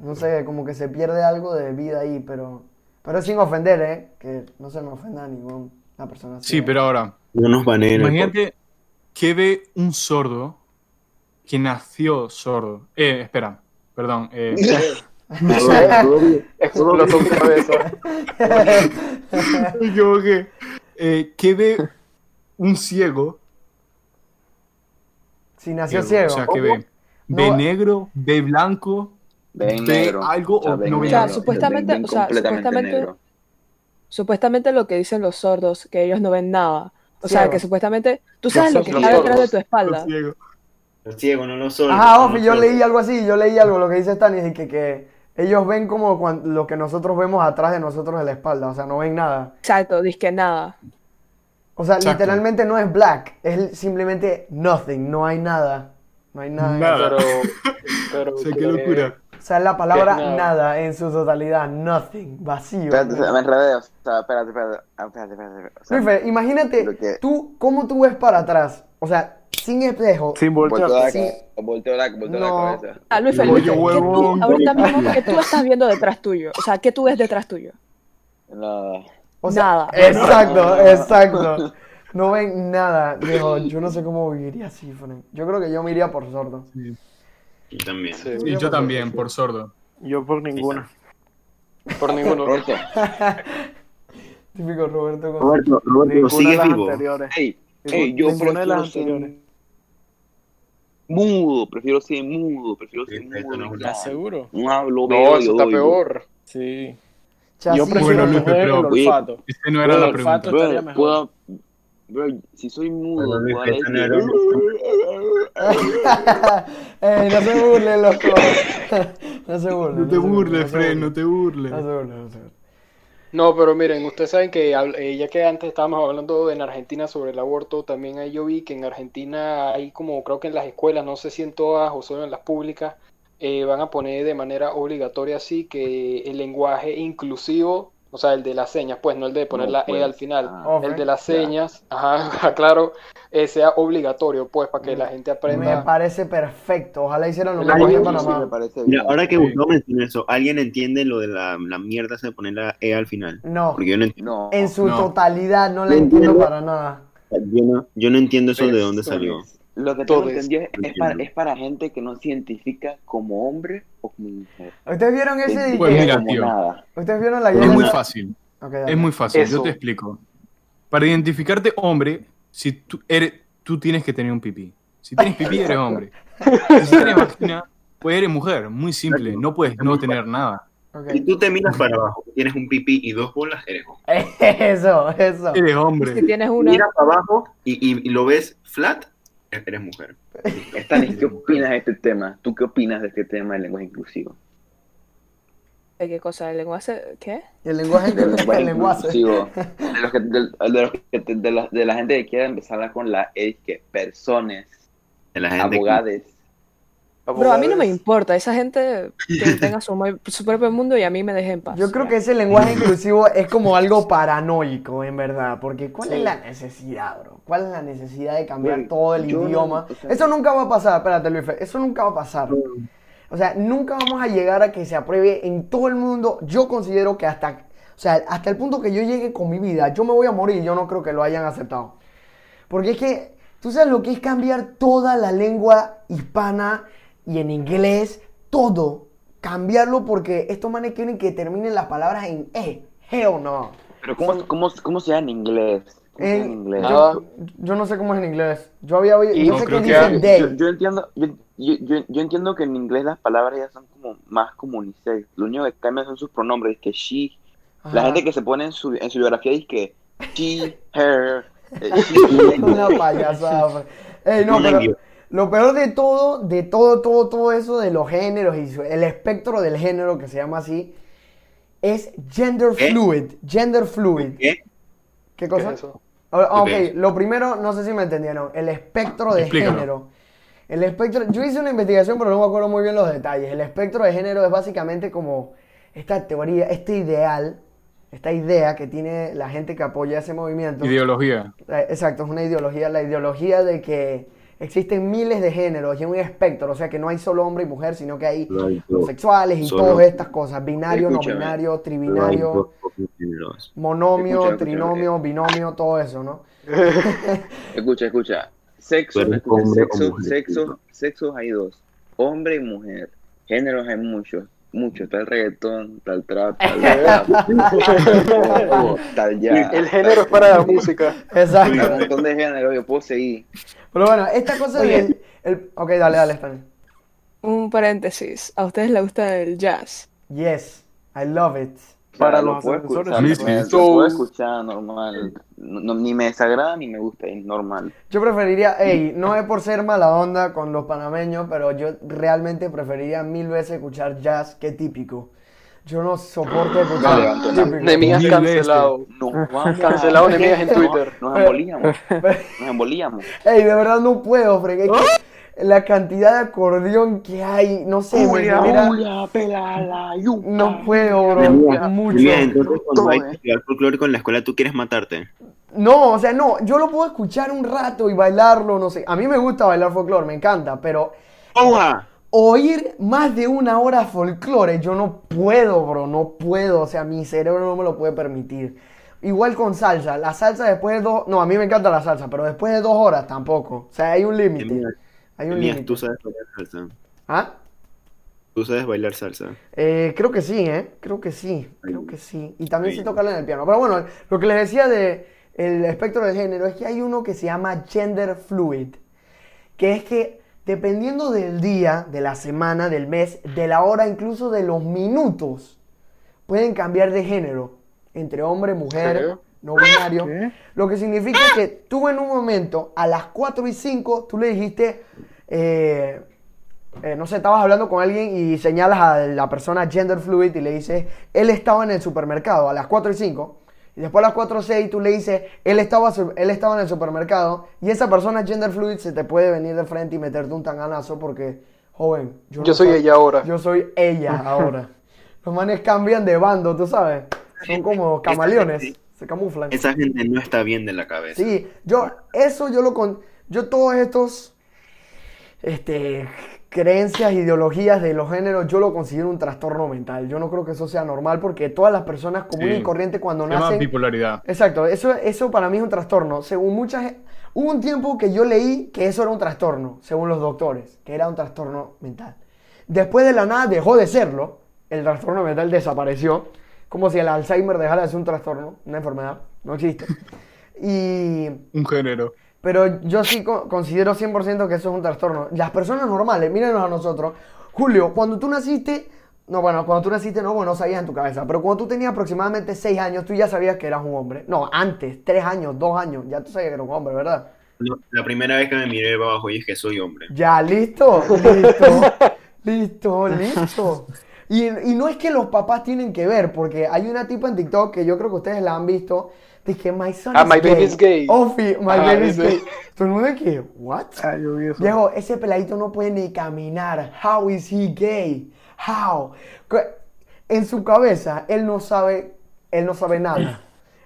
No sé, como que se pierde algo de vida ahí, pero, pero sin ofender, ¿eh? Que no se me ofenda a persona Sí, ciega. pero ahora, No nos baneen. el imagínate que ve un sordo que nació sordo. Eh, espera, perdón. eh, Explotó mi cabeza. me equivoqué. Eh, que ve un ciego. Si nació ciego, ciego. O sea, que ve, ve No. negro, ve blanco, ve negro. algo o ven no ve O sea, o sea, supuestamente- negro. Supuestamente lo que dicen los sordos, que ellos no ven nada. O sea, que supuestamente tú sabes lo que Los está detrás de tu espalda. Los ciegos, no los sordos. Ajá, no Ofi, yo leí algo así, yo leí algo, lo que dice Stanis, y que, que ellos ven como cuan- lo que nosotros vemos atrás de nosotros en la espalda, o sea, no ven nada. Exacto, que nada. O sea, Exacto. literalmente no es black, es simplemente nothing, no hay nada. No hay nada. en Nada. Pero, pero O sea, qué locura. O sea, es la palabra ¿Qué es nada? en su totalidad, nothing, vacío. Espérate, se- me enredé, o sea, espérate, espérate, ah, espérate, espérate. O sea, Luife, imagínate, que- tú, ¿cómo tú ves para atrás? O sea, sin espejo. Sin volteo voltear. Sí. volteo la, volteo No. la cabeza. Ah, Luis, Oye, Luis, ¿qué tú, ahorita mismo, ¿qué tú estás viendo detrás tuyo? O sea, ¿qué tú ves detrás tuyo? Nada. O sea, Nada. Exacto, exacto. No ven nada. Digo, yo no sé cómo viviría así, Frank. Yo creo que yo me iría por sordo. Yo también. Sí, Y yo también, por sordo. Yo por ninguna. por ninguno. Roberto, Típico Roberto con... Roberto, Roberto, ¿sigues vivo? anteriores. hey, hey, yo las anteriores. mudo, prefiero ser mudo, prefiero ser Sí, mudo. no. ¿Estás seguro? No hablo, No, veo, eso yo está peor. Sí. Chasis, Yo prefiero Bueno, Luis, tener el pero- olfato. Esta no era Bueno, la el olfato pregunta. estaría Bro, mejor. puedo- bro, si soy mudo, Luis, no Ey, no se burlen, loco. no se burlen. No te se burles, Fred, no te burles. No se burlen, no se burlen. No, pero miren, ustedes saben que eh, ya que antes estábamos hablando en Argentina sobre el aborto, también ahí yo vi que en Argentina hay como, creo que en las escuelas, no sé si en todas o solo en las públicas, eh, van a poner de manera obligatoria así que el lenguaje inclusivo, o sea, el de las señas, pues no el de poner No, la pues. E al final, Ah, el de las señas, ajá, claro, eh, sea obligatorio, pues, para que la gente Me aprenda. parece perfecto. Ojalá hicieran lo mismo en Sí, me Panamá. parece Mira, ahora que Sí. Gustavo mencionó eso, ¿alguien entiende lo de la, la mierda de poner la E al final? No, Porque yo no entiendo, No. en su No. totalidad no la entiendo entiendo. para nada. yo no, yo no entiendo eso de dónde salió. Personas. Lo que tengo entendido es, es para, es para gente que no se identifica como hombre o como mujer. ¿Ustedes vieron ese? Pues mira, como tío. nada. ¿Ustedes vieron la Es muy fácil. Es muy fácil, Eso. yo te explico. Para identificarte hombre, si tú eres, tú tienes que tener un pipí. Si tienes pipí, eres hombre. Si tienes vagina, pues eres mujer. Muy simple, no puedes no tener nada. Si tú te miras para abajo, tienes un pipí y dos bolas, eres hombre. Eso, eso. Eres Si hombre. tienes una. Miras para abajo y, y- y lo ves flat, eres mujer. Stanis, ¿qué opinas de este tema? ¿Tú qué opinas de este tema del lenguaje inclusivo? ¿De qué cosa? ¿El lenguaje? ¿Qué? El lenguaje, Del lenguaje el lenguaje. inclusivo. De, los que- de, los que- de la, de la gente que quiere empezar con la E, que personas, De la gente que- Bro, a mí no me importa. Esa gente que tenga su, su propio mundo y a mí me deje en paz. Yo creo que ese lenguaje inclusivo es como algo paranoico, en verdad, porque ¿cuál es Sí. la necesidad, bro? ¿Cuál es la necesidad de cambiar todo el yo no- idioma? o sea- Eso nunca va a pasar, espérate Luis, eso nunca va a pasar. O sea, nunca vamos a llegar a que se apruebe en todo el mundo. Yo considero que hasta, o sea, hasta el punto que yo llegue con mi vida, yo me voy a morir, yo no creo que lo hayan aceptado. Porque es que, tú sabes lo que es cambiar toda la lengua hispana y en inglés, todo. Cambiarlo porque estos manes quieren que terminen las palabras en E. Hell no. Pero ¿cómo, cómo, cómo se llama en inglés? ¿Cómo se llama en En- inglés? Nada. yo, yo no sé cómo es en inglés. Yo había oído, yo no sé que dicen day. Yo, yo entiendo, yo, yo, yo- yo entiendo que en inglés las palabras ya son como más como unisex. Lo único que cambian son sus pronombres, es que she. La Ajá. gente que se pone en su, en su biografía dice que she, her, eh, she, Una payasada. pues. Ey, no, pero. Lo peor de todo, de todo, todo, todo eso de los géneros y el espectro del género que se llama así, es gender ¿Qué? fluid. Gender fluid. ¿Qué? ¿Qué ¿Qué cosa? es eso? Ah, ok, lo primero, no sé si me entendieron, el espectro de Explícalo. género. El espectro, yo hice una investigación, pero no me acuerdo muy bien los detalles. El espectro de género es básicamente como esta teoría, este ideal, esta idea que tiene la gente que apoya ese movimiento. Ideología. Eh, Exacto, es una ideología, la ideología de que existen miles de géneros y un espectro, o sea que no hay solo hombre y mujer, sino que hay Right, homosexuales y Solo- todas estas cosas, binario, no binario, tribinario, monomio, Escucha, escucha, trinomio, binomio, todo eso, ¿no? Escucha, escucha. Sexo, sexo, mujer, sexo, sexos hay dos. Hombre y mujer. Géneros hay muchos. Muchos. Está el reggaetón, está el trap, está el rap, todo, está el jazz. El género es para la música. Hay Exacto. un montón de géneros, yo puedo seguir. Pero bueno, esta cosa Oye. del... el- ok, dale, dale, Stan. Un paréntesis. ¿A ustedes les gusta el jazz? Yes, I love it. Para lo los puedo escuchar, lo puedo escuchar normal. No- no- ni me desagrada ni me gusta, es normal. Yo preferiría, hey, no es por ser mala onda con los panameños, pero yo realmente preferiría mil veces escuchar jazz que típico. Yo no soporto Mil veces. cancelado. Vamos. Cancelado Nehemías en Twitter. Nos embolíamos. Nos embolíamos. Ey, de verdad no puedo, Frank. Es que la cantidad de acordeón que hay, no sé, me genera- No puedo, bro. Mucho. Julia, entonces cuando hay eh. folclórico en la escuela, ¿tú quieres matarte? No, o sea, no, yo lo puedo escuchar un rato y bailarlo, no sé. A mí me gusta bailar folclore, me encanta, pero ¡Oja! Oír más de una hora folclore, yo no puedo, bro, no puedo. O sea, mi cerebro no me lo puede permitir. Igual con salsa, la salsa después de dos, no, a mí me encanta la salsa, pero después de dos horas tampoco. O sea, hay un límite. Hay un límite. tú sabes bailar salsa. ¿Ah? Tú sabes bailar salsa. Eh, creo que sí, ¿eh? Creo que sí, creo que sí. Y también sé Sí. tocarla en el piano. Pero bueno, lo que les decía de el espectro de género es que hay uno que se llama gender fluid, que es que dependiendo del día, de la semana, del mes, de la hora, incluso de los minutos, pueden cambiar de género entre hombre, mujer, no binario. ¿Qué? Lo que significa que tú en un momento, a las 4 y 5, tú le dijiste, eh, eh, no sé, estabas hablando con alguien y señalas a la persona gender fluid y le dices, él estaba en el supermercado a las 4 y 5. Y después a las 4 y 6 tú le dices, él estaba, él estaba en el supermercado. Y esa persona gender fluid se te puede venir de frente y meterte un tanganazo porque, joven, yo, Yo no soy sab- ella ahora. Yo soy ella ahora. Los manes cambian de bando, tú sabes. Son como camaleones, se camuflan. Esa gente no está bien de la cabeza. Sí, yo, eso yo lo con, yo todos estos, este, creencias, ideologías de los géneros, yo lo considero un trastorno mental. Yo no creo que eso sea normal porque todas las personas comunes Sí. y corrientes cuando Se llama nacen, bipolaridad. exacto, eso, eso para mí es un trastorno. Según muchas, hubo un tiempo que yo leí que eso era un trastorno, según los doctores, que era un trastorno mental. Después de la nada dejó de serlo, el trastorno mental desapareció, como si el Alzheimer dejara de ser un trastorno, una enfermedad, no existe. Y Un género. Pero yo sí co- considero 100% que eso es un trastorno. Las personas normales, mírenos a nosotros. Julio, cuando tú naciste, no, bueno, cuando tú naciste no, bueno, no sabías en tu cabeza, pero cuando tú tenías aproximadamente 6 años, tú ya sabías que eras un hombre. No, antes, 3 años, 2 años, ya tú sabías que eras un hombre, ¿verdad? No, la primera vez que me miré para abajo y es que soy hombre. Ya, listo, listo, listo, listo. Y, y no es que los papás tienen que ver, porque hay una tipa en TikTok que yo creo que ustedes la han visto, Dije, my son Ah, is my baby is gay. Ofi, my Ah, baby is ese. gay. Todo el mundo que, what? Ah, yo vi eso. Viejo, ese peladito no puede ni caminar. How is he gay? How? En su cabeza, él no sabe, él no sabe nada.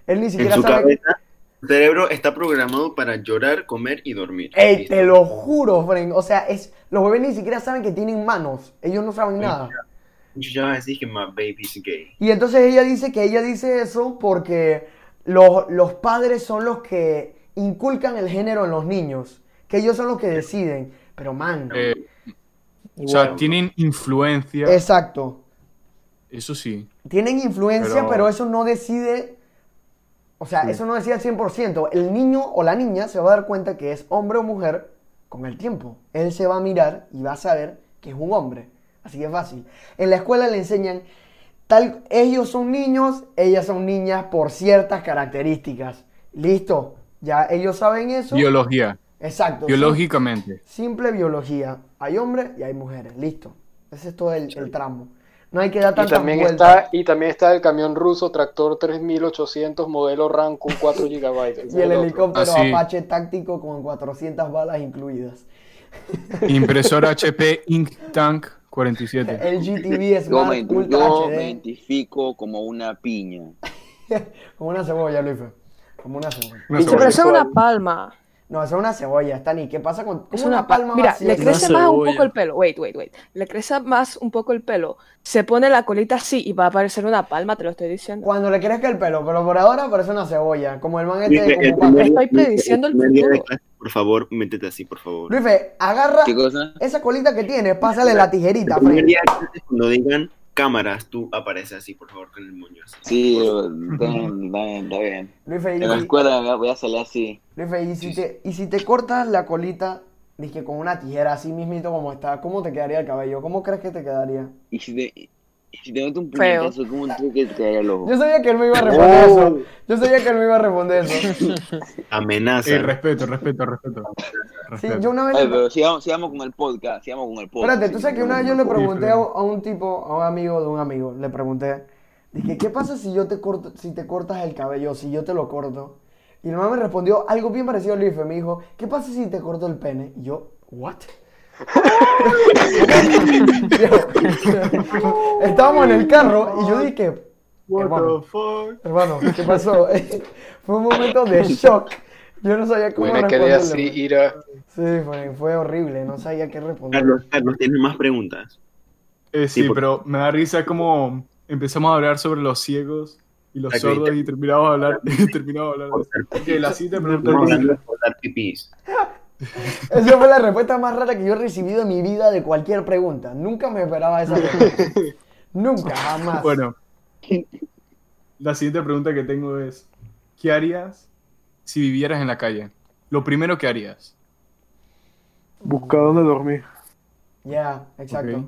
Él ni En siquiera su sabe. cabeza, su cerebro está programado para llorar, comer y dormir. Ey, Listo. te lo juro, friend. O sea, es, los bebés ni siquiera saben que tienen manos. Ellos no saben nada. Yo ya decís que my baby's gay. Y entonces ella dice que ella dice eso porque los, los padres son los que inculcan el género en los niños. Que ellos son los que deciden. Pero, man. Eh, o sea, tienen influencia. Exacto. Eso sí. Tienen influencia, pero, Pero- eso no decide. O sea, eso no decide al 100%. El niño o la niña se va a dar cuenta que es hombre o mujer con el tiempo. Él se va a mirar y va a saber que es un hombre. Así que es fácil. En la escuela le enseñan. Tal, ellos son niños, ellas son niñas por ciertas características. Listo. Ya ellos saben eso. Biología. Exacto. Biológicamente. Simple biología. Hay hombres y hay mujeres. Listo. Ese es todo el, el tramo. No hay que dar Y tantas también, vueltas. está, y también está el camión ruso tractor 3800 modelo RAM con 4 GB. Y el helicóptero Así. Apache táctico con 400 balas incluidas. Impresora HP Ink Tank 47. El GTV Yo, Smart me, Ultra yo me HD. identifico como una piña. Como una cebolla, Luis. Como una cebolla. Una pero cebolla. eso es una palma. No, eso es una cebolla, Stani. ¿Qué pasa con.? Es ¿Cómo una, una palma. Mira, vacía? le Una crece más un poco el pelo. Wait, wait, wait. Le crece más un poco el pelo. Se pone la colita así y va a aparecer una palma, te lo estoy diciendo. Cuando le crezca el pelo, pero por ahora parece una cebolla. Como el man este Luis, de el como primer- Estoy prediciendo el de futuro. clase, Por favor, métete así, por favor. Luis, agarra ¿Qué cosa? esa colita que tiene, pásale la tijerita, El primer día cuando digan cámaras, tú apareces así, por favor, con el moño así. Sí, está bien, está bien, está bien. Luis, En la escuela voy a salir así. Luis, y si te, y si te cortas la colita, dije con una tijera así mismito como está, ¿cómo te quedaría el cabello? ¿Cómo crees que te quedaría? Y si te, si te meto un Feo. puñetazo, ¿cómo tú que te el ojo? Yo sabía que él me iba a responder Oh. eso. Yo sabía que él me iba a responder eso. Amenaza. Eh, respeto, respeto, respeto. Sí, Respeto. yo una vez. Ay, pero sigamos, sigamos con el podcast, sigamos con el podcast. Espérate, tú sabes que una vez yo le pregunté a un, a un tipo, a un amigo de un amigo, le pregunté, dije, ¿qué pasa si yo te corto, si te cortas el cabello, si yo te lo corto? Y el man me respondió algo bien parecido al IFE, me dijo, ¿qué pasa si te corto el pene? Y yo, ¿what? Estábamos en el carro y yo dije, What hermano, the fuck? hermano, ¿qué pasó? Fue un momento de shock. Yo no sabía cómo Bueno, quedé así, responderle. ira. Sí, fue, fue horrible, no sabía qué responder. Carlos, Carlos, ¿tienes más preguntas? Eh, sí, Sí, por- pero me da risa como empezamos a hablar sobre los ciegos y los sordos y terminamos a hablar, y terminamos a hablar de Cortar Ok, la siguiente Estamos Esa fue la respuesta más rara que yo he recibido en mi vida de cualquier pregunta. Nunca me esperaba esa respuesta. Nunca, jamás. Bueno, la siguiente pregunta que tengo es, ¿qué harías si vivieras en la calle? Lo primero que harías. Busca dónde dormir. Ya, exacto. Ok.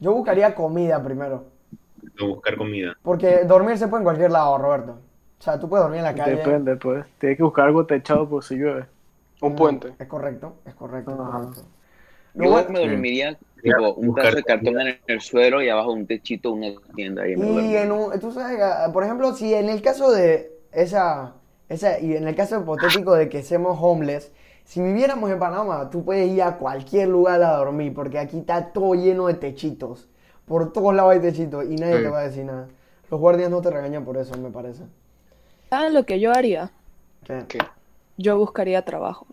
Yo buscaría comida primero. O buscar comida. Porque dormir se puede en cualquier lado, Roberto. O sea, tú puedes dormir en la calle. Depende, pues. Tienes que buscar algo techado por si llueve. Un puente. Es correcto, es correcto, Ajá. correcto. Lo Yo me dormiría Tipo, un buscar pedazo de cartón en el suelo y abajo un techito, una tienda. Y duermo. en un, tú sabes, ah, por ejemplo, si en el caso de esa, esa, y en el caso hipotético de que seamos homeless, si viviéramos en Panamá, tú puedes ir a cualquier lugar a dormir, porque aquí está todo lleno de techitos. Por todos lados hay techitos y nadie Sí. te va a decir nada. Los guardias no te regañan por eso, me parece. ¿Saben lo que yo haría? ¿Qué? ¿Qué? Yo buscaría trabajo.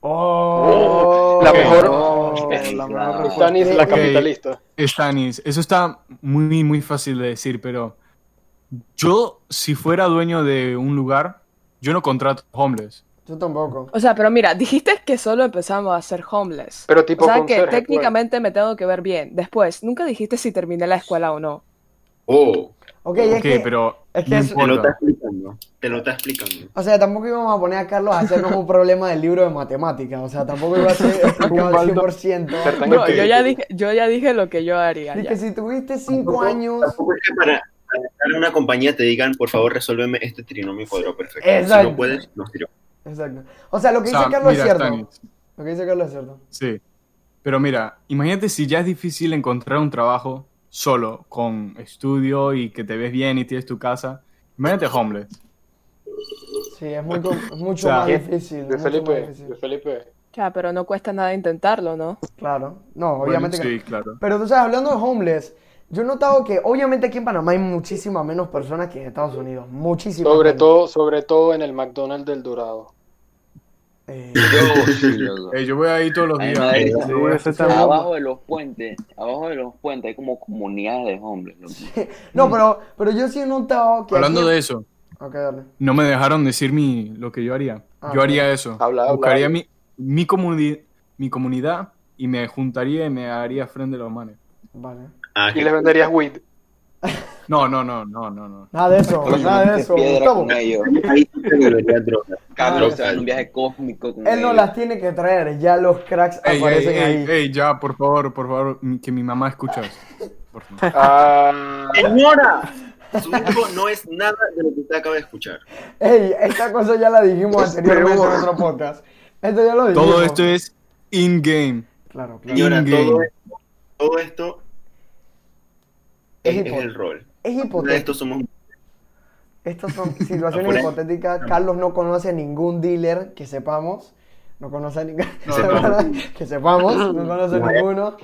Oh, La mejor- oh, Es la mejor. Stanis, la capitalista. Stanis, eso está muy, muy fácil de decir, pero yo, si fuera dueño de un lugar, yo no contrato homeless. Yo tampoco. O sea, pero mira, dijiste que solo empezamos a ser homeless. Pero tipo o sea que pues. técnicamente me tengo que ver bien. Después, nunca dijiste si terminé la escuela o no. Oh, Ok, es Ok, que, pero es que no es- te lo está explicando. Te lo está explicando. o sea, tampoco íbamos a poner a Carlos a hacernos un problema del libro de matemáticas. O sea, tampoco iba a ser explicado al 100%. Tan No, yo ya dije, yo ya dije lo que yo haría. Y que si tuviste 5 Tampoco- años... Tampoco es que para, para estar en una compañía te digan, por favor, resuélveme este trinomio cuadrado perfecto. Exacto. Si no puedes, no sirve. Exacto. O sea, lo que O sea, dice Carlos mira, es cierto. Stanis, Lo que dice Carlos es cierto. sí. Pero mira, imagínate si ya es difícil encontrar un trabajo solo, con estudio y que te ves bien y tienes tu casa. Imagínate homeless. Sí, es, muy, es mucho O sea, más difícil. De mucho Felipe, más difícil. de Felipe. Ya, pero no cuesta nada intentarlo, ¿no? Claro. No, Bueno, obviamente que sí, claro. Pero tú sabes, hablando de homeless, yo he notado que obviamente aquí en Panamá hay muchísimas menos personas que en Estados Unidos. Muchísimas Sobre menos. todo, sobre todo en el McDonald's del Dorado. Eh, Yo, sí, loco. Ey, yo voy ahí todos los días. está- Abajo de los puentes, abajo de los puentes hay como comunidades de hombres. no, pero, pero yo sí he notado que Hablando aquí- de eso, dale. no me dejaron decir mi, lo que yo haría. Ah, yo haría eso. Habla, habla. Buscaría mi, mi, comuni- mi comunidad y me juntaría y me haría frente a los manes. Vale. Ah, Y les venderías weed. No, no, no, no, no, no. Nada de eso, Oye, nada de eso. Gustavo, con ellos. ahí sí te debería droga. Carlos Ah, se va en un viaje cósmico con él no ellos. las tiene que traer, ya los cracks Ey, aparecen ey, ahí. ey, ya, por favor, por favor, que mi mamá escucha esto. Por favor. Ah, ¡Señora! Su hijo no es nada de lo que usted acaba de escuchar. Ey, esta cosa ya la dijimos anteriormente en otro podcast. Esto ya lo dijimos. Todo esto es in-game. Claro, claro. Señora, In-game. todo esto, todo esto Es es, es hipo- el rol. Es hipotético. estos somos Estas son situaciones hipotéticas. Carlos no conoce a ningún dealer que sepamos. No conoce a ningún. Que sepamos. que sepamos. No conoce a ninguno.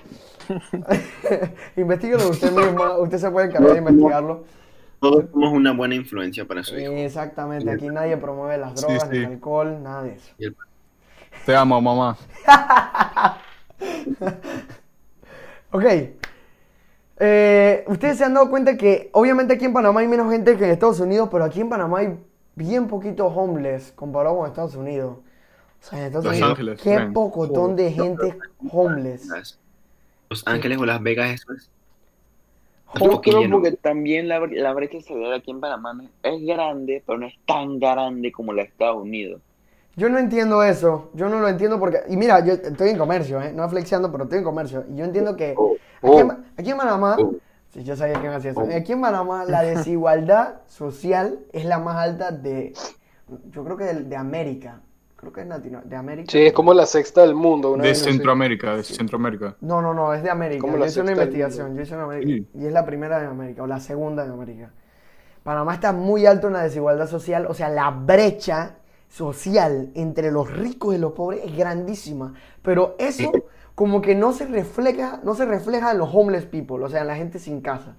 Investíguelo usted mismo. Usted se puede encargar de investigarlo. todos somos una buena influencia para su hijo. Exactamente. Aquí nadie promueve las Sí, drogas, ni sí. el alcohol, nada de eso. Te amo, mamá. Ok. Eh, Ustedes se han dado cuenta que obviamente aquí en Panamá hay menos gente que en Estados Unidos, pero aquí en Panamá hay bien poquitos homeless comparado con Estados Unidos. O sea, en Estados Los Unidos, Ángeles, qué ven. pocotón de gente homeless. Los Ángeles o Las Vegas, eso es. Yo creo porque también la, la brecha salarial aquí en Panamá es- es grande, pero no es tan grande como la de Estados Unidos. Yo no entiendo eso. Yo no lo entiendo porque. Y mira, yo estoy en comercio, ¿eh? No flexiando, pero estoy en comercio. Y yo entiendo que. Oh, Aquí en, oh. aquí en Panamá. oh. Sí, yo sabía que me hacía eso. Aquí en Panamá la desigualdad social es la más alta de. Yo creo que de, de América. Creo que es latino, de América. sí, es como la sexta del mundo. Una De vez. Centroamérica, de Centroamérica. No, no, no, es de América. Como Yo hice una investigación, yo hice una América. Sí. Y es la primera de América, o la segunda de América. Panamá está muy alto en la desigualdad social, o sea, la brecha social entre los ricos y los pobres es grandísima. Pero eso como que no se refleja, no se refleja en los homeless people, o sea, en la gente sin casa.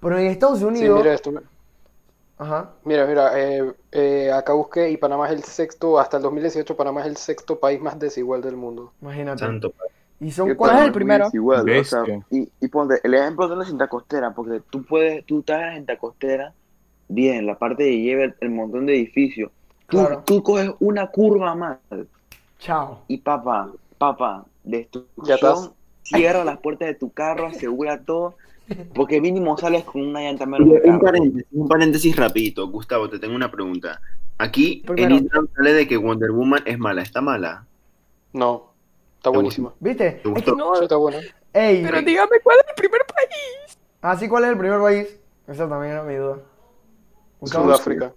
Pero en Estados Sí, Unidos, mira esto. ajá, Mira, mira, eh, eh, acá busqué y Panamá es el sexto, hasta el 2018 Panamá es el sexto país más desigual del mundo. imagínate. Santo. Y son ¿Cuál es el primero? desigual, o sea, y, y ponte el ejemplo de la cinta costera, porque tú puedes, tú estás en la cinta costera, bien, la parte de lleva el, el montón de edificios. Tú, Claro. tú coges una curva más Chao. y papá, papá, Ya destrucción, cierra las puertas de tu carro, asegura todo, porque mínimo sales con una llanta menos de Un paréntesis, un paréntesis rapidito. Gustavo, te tengo una pregunta. Aquí Primero. en Instagram sale de que Wonder Woman es mala. ¿Está mala? No, está ¿Te buenísima. ¿Viste? ¿Te Es que gustó? No, Sí, está buena. Ey, pero dígame cuál es el primer país. así cuál es el primer país? Esa también era mi duda. Sudáfrica.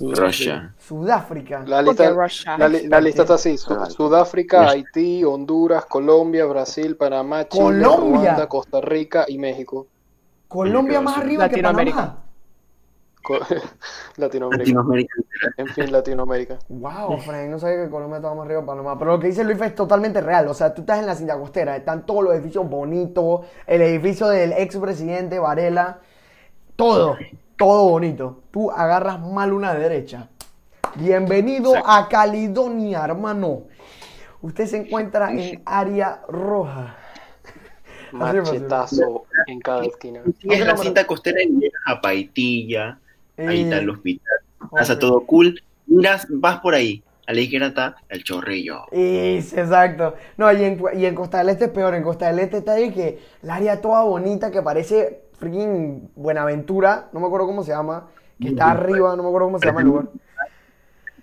Russia. Sudáfrica. La lista, la, li- la lista está así. Sudáfrica, Russia. Haití, Honduras, Colombia, Brasil, Panamá, Chile, Colombia. Ruanda, Costa Rica y México. Colombia más arriba que Latinoamérica. Panamá. Latinoamérica. Latinoamérica. En fin, Latinoamérica. Wow, Frank, no sabía que Colombia estaba más arriba que Panamá. Pero lo que dice Luis es totalmente real. O sea, tú estás en la cinta costera, están todos los edificios bonitos, el edificio del expresidente Varela, todo, todo bonito. Tú agarras mal una derecha. Bienvenido a Caledonia, hermano. Usted se encuentra en área roja. Es, Machetazo en cada esquina. Sigues la cinta costera y llegas a Paitilla, ahí está el Eh, hospital, casa ok. todo cool, miras, vas por ahí, a la izquierda está el chorrillo. Y, sí, exacto. No, y en, y en Costa del Este es peor. En Costa del Este está ahí que el área toda bonita que parece freaking Buenaventura, no me acuerdo cómo se llama, que está arriba, no me acuerdo cómo se llama el lugar.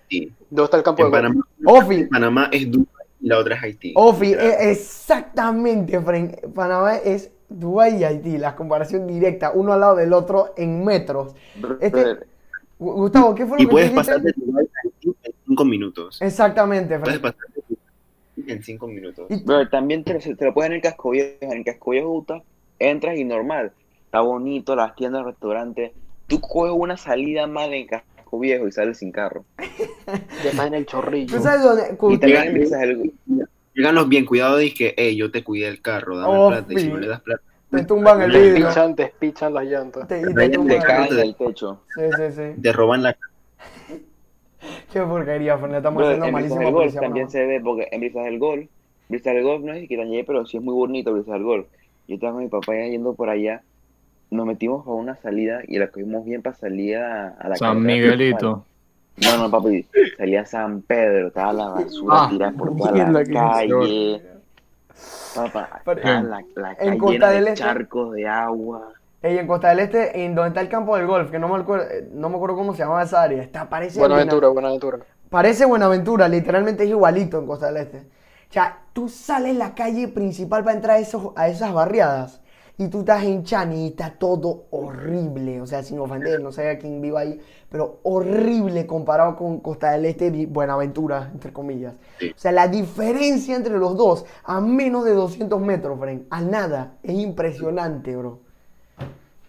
Sí. ¿Dónde está el campo En de golf? Panamá, Ofi, Panamá es Dubái y la otra es Haití. Ofi, e- exactamente, Fren. Panamá es Dubái y Haití, la comparación directa, uno al lado del otro en metros. Este- Gustavo, ¿qué fue lo Y que puedes dijiste? pasar de Dubái a Haití en cinco minutos. Exactamente, Puedes Fren. pasar de Dubái en cinco minutos. Brother, también te, lo- te lo ponen en el casco viejo. En el casco viejo Utah, entras y normal. Está bonito, las tiendas, el restaurante. Tú coges una salida mal en casco viejo y sales sin carro. Está en el chorrillo. ¿Tú sabes dónde? Y también Llegan- el, Llegan los bien cuidados y que, hey, yo te cuidé el carro, dame Oh, plata. Y si no le das plata, Te tumban el Te vidrio. te despichan las llantas. Te, te de el- te caen del techo. Sí, sí, sí. te roban la Qué porquería, Fren. Estamos Brother, haciendo malísimo policía, también se ve, porque en Brisas del Golf, Brisas del Golf no es que tan pero sí es muy bonito Brisas del Golf. Yo estaba con mi papá yendo por allá, nos metimos a una salida y la cogimos bien para salir a, a la San Miguelito. No, no, papi, salía San Pedro, estaba la basura Ah, tirada por toda la calle. Papá, la, la En calle Costa del de Este- charcos de agua. Ey, en Costa del Este, en donde está el campo del golf, que no me acuerdo, no me acuerdo cómo se llamaba esa área, está, parece Buenaventura, Buenaventura. Parece Buenaventura, literalmente es igualito en Costa del Este. O sea, tú sales la calle principal para entrar a, esos, a esas barriadas y tú estás en Chani y está todo horrible. O sea, sin ofender, no sé a quién viva ahí, pero horrible comparado con Costa del Este y Buenaventura, entre comillas. O sea, la diferencia entre los dos, a menos de 200 metros, Fren, a nada, es impresionante, bro.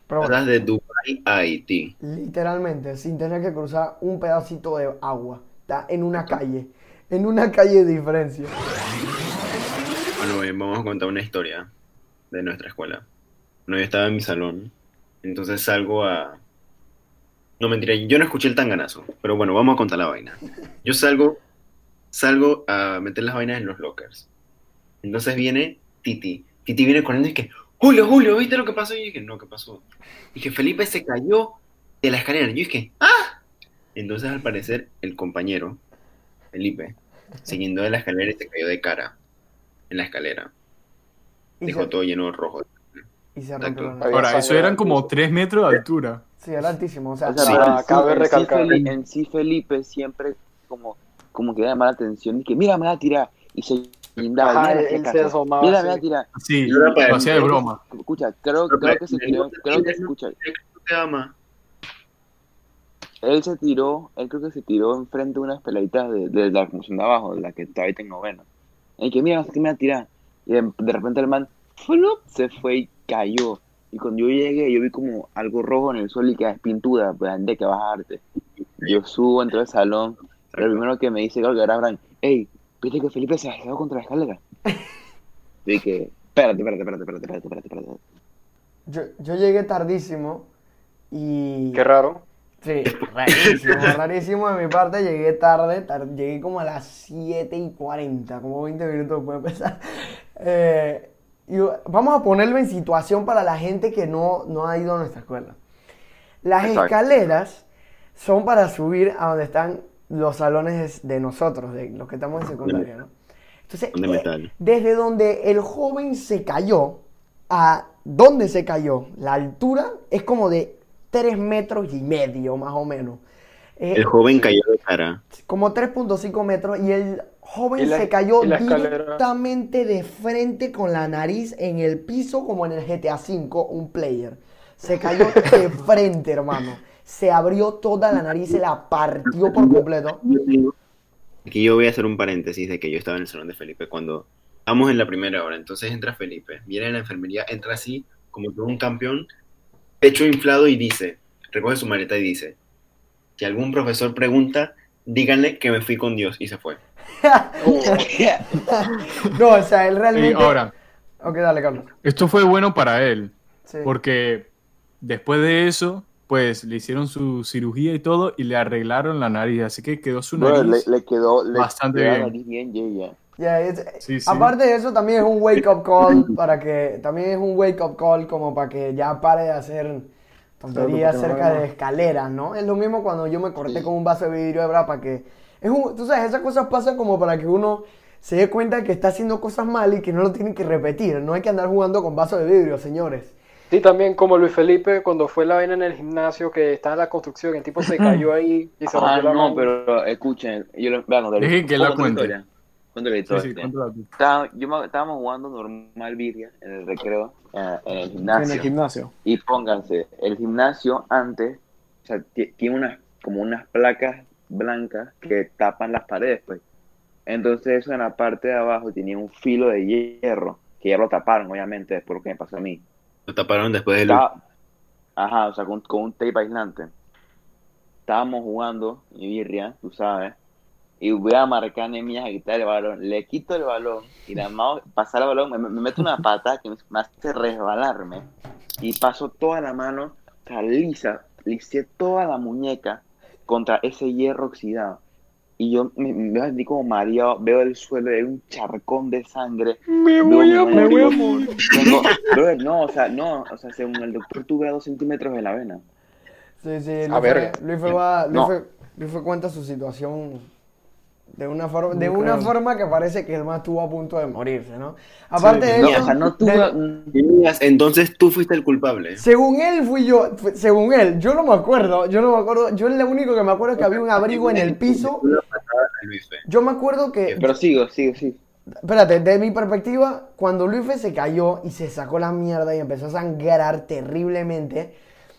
Pero de Dubái a Haití. Literalmente, sin tener que cruzar un pedacito de agua. Está en una calle. En una calle de diferencia. Bueno, bien, vamos a contar una historia de nuestra escuela. Bueno, yo estaba en mi salón, entonces salgo a... No, mentira, yo no escuché el tanganazo, pero bueno, vamos a contar la vaina. Yo salgo, salgo a meter las vainas en los lockers. Entonces viene Titi. Titi viene corriendo y que, Julio, Julio, ¿viste lo que pasó? Y yo dije, no, ¿qué pasó? Y que Felipe se cayó de la escalera. Y yo dije, ¡ah! Entonces al parecer el compañero, Felipe, siguiendo de la escalera y se cayó de cara en la escalera. Dejó todo lleno de rojo. Y se nariz. Ahora, eso eran como 3 metros de altura. Sí, era altísimo. O sea, O sea, Sí. Ah, en sí- cabe en sí recalcar. Feli- en sí Felipe siempre como, como que llama la atención y que mira, me va a tirar y se guindaba, Ajá, mira, me él se asomaba mira, me va a tirar. Sí, Yo era para lo hacía de broma. Escucha, creo, creo que se tiró, creo que escucha, ¿Tú te amas? él se tiró, él creo que se tiró enfrente de unas peladitas de, de la promoción de abajo, de la que todavía en novena. Y que mira, que me va a tirar. Y de, de repente el man ¡flup! se fue y cayó. Y cuando yo llegué, yo vi como algo rojo en el suelo y que es pintura, pues de que bajarte. Yo subo, entro al salón, lo primero que me dice, creo que era Abraham, hey, ¿viste que Felipe se ha quedado contra la escalera? Y dije, espérate, espérate, espérate, espérate, espérate, espérate, espérate. yo, yo llegué tardísimo y... Qué raro. Sí, rarísimo, rarísimo de mi parte. Llegué tarde, tar- llegué como a las 7 y 40, como 20 minutos después de empezar. Eh, y vamos a ponerlo en situación para la gente que no, no ha ido a nuestra escuela. Las Exacto. escaleras son para subir a donde están los salones de nosotros, de los que estamos en secundaria, ¿no? Entonces, eh, desde donde el joven se cayó a donde se cayó, la altura es como de 3 metros y medio, más o menos. Eh, El joven cayó de cara. como 3.5 metros y el joven ¿Y la- se cayó directamente de frente con la nariz en el piso como en el GTA V, un player. Se cayó de frente, hermano. se abrió toda la nariz, se la partió por completo. Aquí yo voy a hacer un paréntesis de que yo estaba en el salón de Felipe cuando estábamos en la primera hora. Entonces entra Felipe, viene a la enfermería, entra así, como todo un campeón, pecho inflado y dice, recoge su maleta y dice, si algún profesor pregunta, díganle que me fui con Dios y se fue. No, o sea, él realmente... ahora, Ok, dale, Carlos. esto fue bueno para él, Sí. porque después de eso, pues le hicieron su cirugía y todo y le arreglaron la nariz, así que quedó su Bro, le, nariz. le quedó le Bastante quedó la bien. nariz bien yella. Ya, es- Sí, sí. Aparte de eso, también es un wake up call para que, también es un wake up call como para que ya pare de hacer tonterías Claro, cerca no- de escaleras, ¿no? Es lo mismo cuando yo me corté con un vaso de vidrio, ¿verdad? Para que, es un, tú sabes, esas cosas pasan como para que uno se dé cuenta que está haciendo cosas mal y que no lo tienen que repetir. No hay que andar jugando con vaso de vidrio, señores. Sí, también como Luis Felipe cuando fue la vaina en el gimnasio que estaba en la construcción, el tipo se cayó ahí y se Ah, rompió la no, mano. pero escuchen, yo lo, vean, de- Deje que ¿puedo la cuente. Cuento la Sí, historia. sí, tú. Estaba- yo me- estábamos jugando normal birria en el recreo, eh, en el En gimnasio. el gimnasio. Y pónganse, el gimnasio antes, o sea, ti- tiene unas, como unas placas blancas que tapan las paredes, pues. Entonces eso en la parte de abajo tenía un filo de hierro, que ya lo taparon, obviamente, después de lo que me pasó a mí. Lo taparon después del... Estaba- ajá, o sea, con, con un tape aislante. Estábamos jugando, mi birria, tú sabes, y voy a marcar Nehemías a quitar el balón. Le quito el balón y nada más pasar el balón, me, me meto una pata que me, me hace resbalarme y paso toda la mano, o sea, lisa, lisé toda la muñeca contra ese hierro oxidado. Y yo me, me sentí como mareado, veo el suelo, hay un charcón de sangre. Me Veo voy a mano, me voy a morir. brother, no, o sea, no, o sea, según el doctor tuve a dos centímetros de la vena. Sí, sí, Luis, A. Fe- Luis, Fe va- Luis, No. Fe- Luis Fe cuenta su situación de una forma, de No una forma que parece que el más estuvo a punto de morirse, ¿no? Aparte de No, eso, o sea, no de- tuve. Elías, Entonces tú fuiste el culpable. según él fui yo, según él, yo no me acuerdo, yo no me acuerdo, yo lo único que me acuerdo es que había un abrigo en el piso, yo me acuerdo que, Pero sigo, sigo, sigo. espérate, de mi perspectiva, cuando Luis Fe se cayó y se sacó la mierda y empezó a sangrar terriblemente,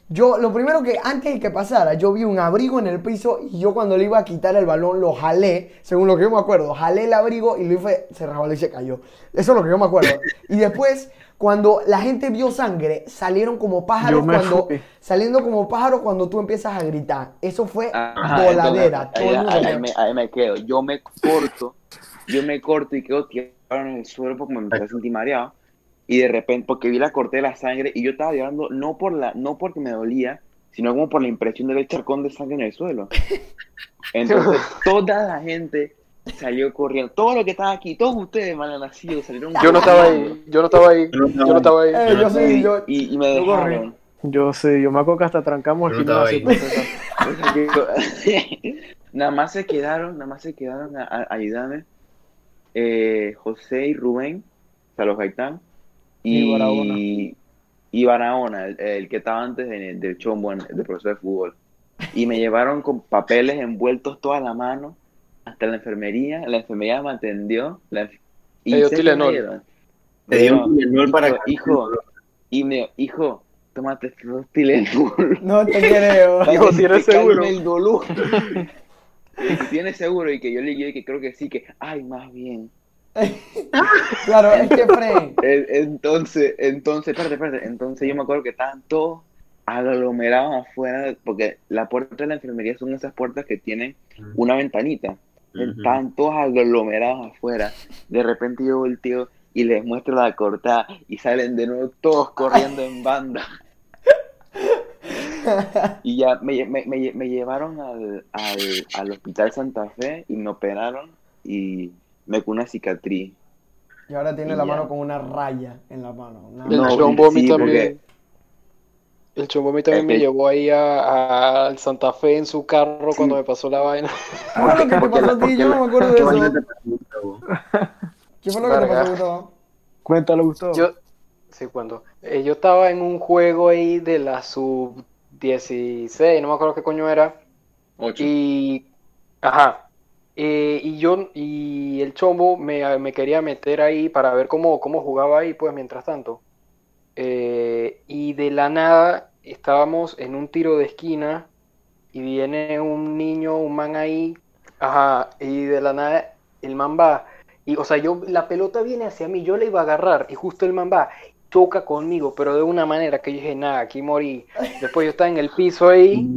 yo, lo primero que, antes de que pasara, yo vi un abrigo en el piso y yo cuando le iba a quitar el balón lo jalé, según lo que yo me acuerdo, jalé el abrigo y Luis Fe se resbaló y se cayó. Eso es lo que yo me acuerdo. Y después, cuando la gente vio sangre, salieron como pájaros cuando, fui. saliendo como pájaros cuando tú empiezas a gritar. Eso fue Ajá, voladera. entonces, ahí me, ahí me quedo. Yo me corto, yo me corto y quedo tirado en el suelo porque me empecé a sentir mareado. Y de repente, porque vi la corté de la sangre y yo estaba llorando no por la, no porque me dolía, sino como por la impresión de ver el charcón de sangre en el suelo. Entonces, toda la gente salió corriendo. Todo lo que estaba aquí, todos ustedes, malnacidos, salieron Yo no estaba ahí, yo no estaba ahí, Yo no estaba ahí. Eh, yo sí, y, yo- y- y me dejaron. Yo sí, yo me acuerdo que hasta trancamos el gimnasio. nada más se quedaron, nada más se quedaron a, a- a ayudarme eh, José y Rubén, o sea, los Gaitán, Y y, Barahona. y Barahona, el, el que estaba antes de- del chombo, en- de profesor de fútbol. Y me llevaron con papeles envueltos toda la mano hasta la enfermería. La enfermería me atendió. La, y Te dio dieron. Te dio un Tylenol para hijo, hijo, y me hijo, tómate estos Tylenol. No te creo. Hijo, ¿tienes seguro? el dolor. ¿Tienes seguro? Y que yo le dije que creo que sí, que, ay, más bien. Claro, es que Fren. Entonces, entonces, espérate, espérate. Entonces yo me acuerdo que estaban todos aglomerados afuera, porque la puerta de la enfermería son esas puertas que tienen una ventanita. Estaban todos aglomerados afuera. De repente yo volteo y les muestro la cortada y salen de nuevo todos corriendo en banda. Y ya me, me, me, me llevaron al, al, al hospital Santa Fe y me operaron y me con una cicatriz. Y ahora tiene Y la ya. mano con una raya en la mano. Una- El No, chombo a mí sí, también. El chombo a mí también Es me que- llevó ahí a- a- al Santa Fe en su carro cuando me pasó la vaina. ¿Qué fue lo que te Porque pasó a ti? porque Yo no me acuerdo de ¿Qué eso. ¿Qué fue lo que te pasó, Gustavo? Cuéntalo, Gustavo. Yo, sí, cuando eh, yo estaba en un juego ahí de la sub 16, no me acuerdo qué coño era. Ocho. Y, ajá, eh, y yo, y el chombo me, quería meter ahí para ver cómo, cómo jugaba ahí, pues, mientras tanto. Eh, y de la nada estábamos en un tiro de esquina y viene un niño, un man ahí, ajá, y de la nada el man va, y o sea, yo, la pelota viene hacia mí, yo la iba a agarrar, y justo el man va, choca conmigo, pero de una manera que yo dije, nada, aquí morí. Después yo estaba en el piso ahí,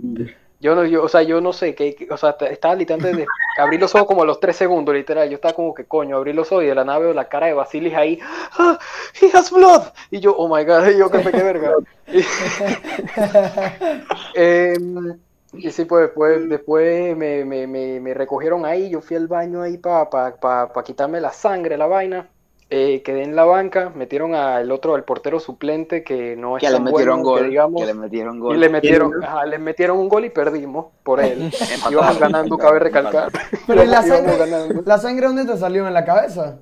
yo no, yo, o sea, yo no sé, que, que- o sea, estaba literalmente de abrí los ojos como a los tres segundos, literal, yo estaba como que coño, abrí los ojos y de la nave veo la cara de Basilis ahí, ah, he has blood, y yo, oh my god, y yo, que qué verga. Y- Em, y sí, pues después, después me, me, me, me recogieron ahí, yo fui al baño ahí para pa, pa, pa quitarme la sangre, la vaina. Eh, quedé en la banca, metieron al otro, al portero suplente que no es Que le metieron bueno, que gol. digamos, Que le metieron y gol. le metieron, ajá, le metieron un gol y perdimos por él. Íbamos ganando, cabe recalcar. Pero ¿y la sangre, ganando. ¿la sangre dónde te salió? ¿En la cabeza?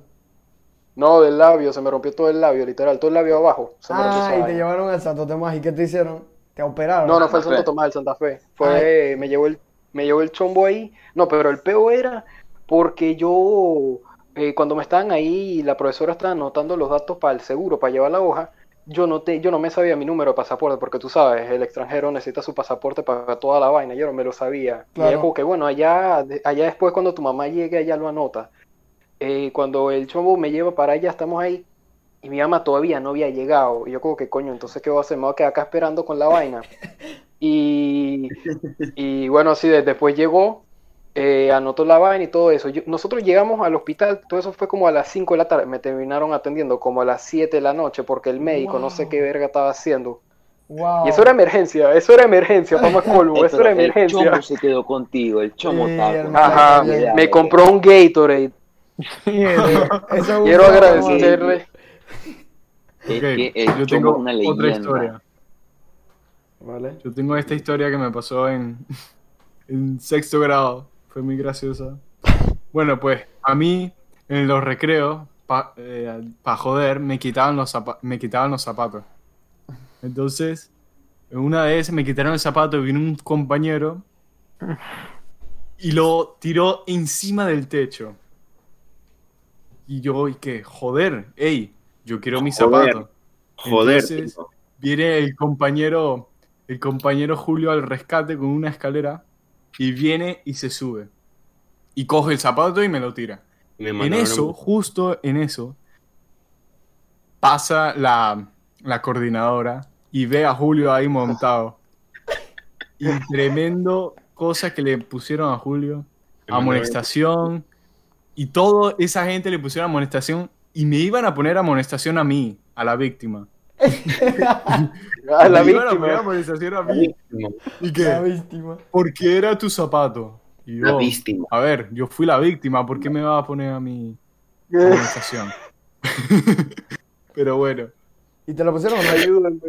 No, del labio, se me rompió todo el labio, literal, todo el labio abajo. Se me Ah, y te llevaron al Santo Tomás. ¿Y qué te hicieron? ¿Te operaron? No, no fue el Santo. Tomás, el Santa Fe. Fue, me llevó el, me llevó el chombo ahí. No, pero el peo era porque yo, eh, cuando me estaban ahí y la profesora estaba anotando los datos para el seguro, para llevar la hoja, yo no te, yo no me sabía mi número de pasaporte, porque tú sabes, el extranjero necesita su pasaporte para toda la vaina, yo no me lo sabía. Y ella como que, bueno, allá, allá después cuando tu mamá llegue, allá lo anota. Eh, cuando el chombo me lleva para allá, estamos ahí, y mi mamá todavía no había llegado. Y yo como que, coño, entonces ¿qué voy a hacer? Me voy a quedar acá esperando con la vaina. Y, y bueno, así de- después llegó, eh, anotó la vaina y todo eso. Yo- nosotros llegamos al hospital, todo eso fue como a las 5 de la tarde, me terminaron atendiendo como a las 7 de la noche porque el médico no sé qué verga estaba haciendo. Wow. Y eso era emergencia, eso era emergencia, más colmo, Eh, eso era el emergencia. chomo se quedó contigo, el chomo Sí, hermano. Ajá, me compró un Gatorade. Eso es un Quiero agradecerle. Es Ok, que el yo tengo una otra leyenda. historia. Vale. Yo tengo esta historia que me pasó en, en sexto grado. Fue muy graciosa. Bueno, pues a mí en los recreos, para joder, me quitaban, los me quitaban los zapatos. Entonces, una vez me quitaron el zapato y vino un compañero y lo tiró encima del techo. Y yo, y que, joder, ey, yo quiero mi Joder. zapato. Joder, Entonces, viene el compañero, el compañero Julio al rescate con una escalera y viene y se sube. Y coge el zapato y me lo tira. Me En eso, justo en eso, pasa la, la coordinadora y ve a Julio ahí montado. Y tremendo cosa que le pusieron a Julio. Amonestación. Y toda esa gente le pusieron amonestación y me iban a poner amonestación a mí, a la víctima. A la víctima. a La mí. ¿Y La qué? víctima. ¿Por qué era tu zapato? Y La víctima. a ver, yo fui la víctima, ¿por qué me va a poner a mí amonestación? Pero bueno. ¿Y te lo pusieron no? Ayúdame.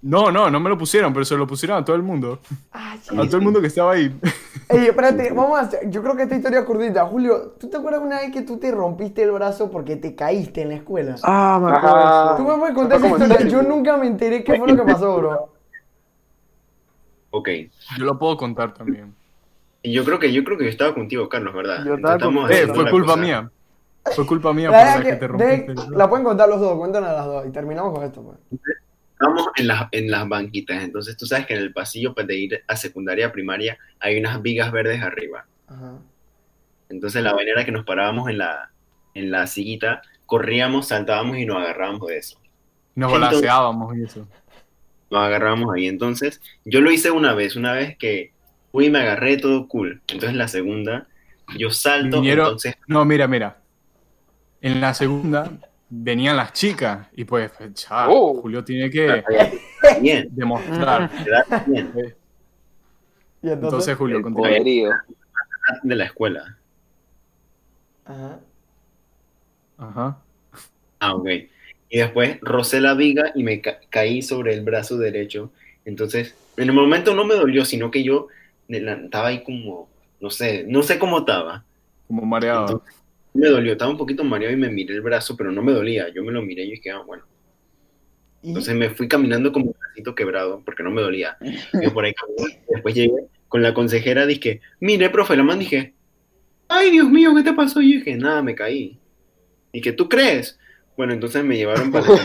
No, no, no me lo pusieron, pero se lo pusieron a todo el mundo. Ay, A todo el mundo que estaba ahí. Ey, espérate, vamos a hacer- Yo creo que esta historia es cortita. Julio, ¿tú te acuerdas una vez que tú te rompiste el brazo porque te caíste en la escuela? Ah, me Ajá. ¿Tú me puedes contar esa historia? Yo nunca me enteré qué fue lo que pasó, bro. Ok. Yo lo puedo contar también. Yo creo que yo creo que yo estaba contigo, Carlos, ¿verdad? Yo estaba Eh, fue culpa cosa- mía. Fue culpa mía La por la que que te rompiste. la pueden contar los dos, cuéntanos las dos y terminamos con esto, pues. Estábamos en las, en las banquitas, entonces tú sabes que en el pasillo para ir a secundaria primaria hay unas vigas verdes arriba. Ajá. Entonces la vaina era que nos parábamos en la, en la sillita, corríamos, saltábamos y nos agarrábamos de eso. Nos balanceábamos y eso. Nos agarrábamos ahí. Entonces yo lo hice una vez, una vez que fui y me agarré todo cool. Entonces la segunda, yo salto, Vinieron- entonces No, mira, mira. En la segunda venían las chicas y pues, ya, Oh. Julio tiene que bien, demostrar. bien Y entonces. Entonces, Julio, El continúa. poderío. de la escuela. Ajá. Ajá. Ah, ok. Y después rocé la viga y me ca- caí sobre el brazo derecho. Entonces, en el momento no me dolió, sino que yo estaba ahí como, no sé, no sé cómo estaba. Como mareado. Entonces, me dolió, estaba un poquito mareado y me miré el brazo, pero no me dolía. Yo me lo miré y dije, ah, bueno. Y- Entonces me fui caminando como un bracito quebrado porque no me dolía. Yo por ahí. Después llegué con la consejera, dije, mire, profe, la man, dije, ay, Dios mío, ¿qué te pasó? Y yo dije, nada, me caí. Y que, ¿tú crees? Bueno, entonces me llevaron para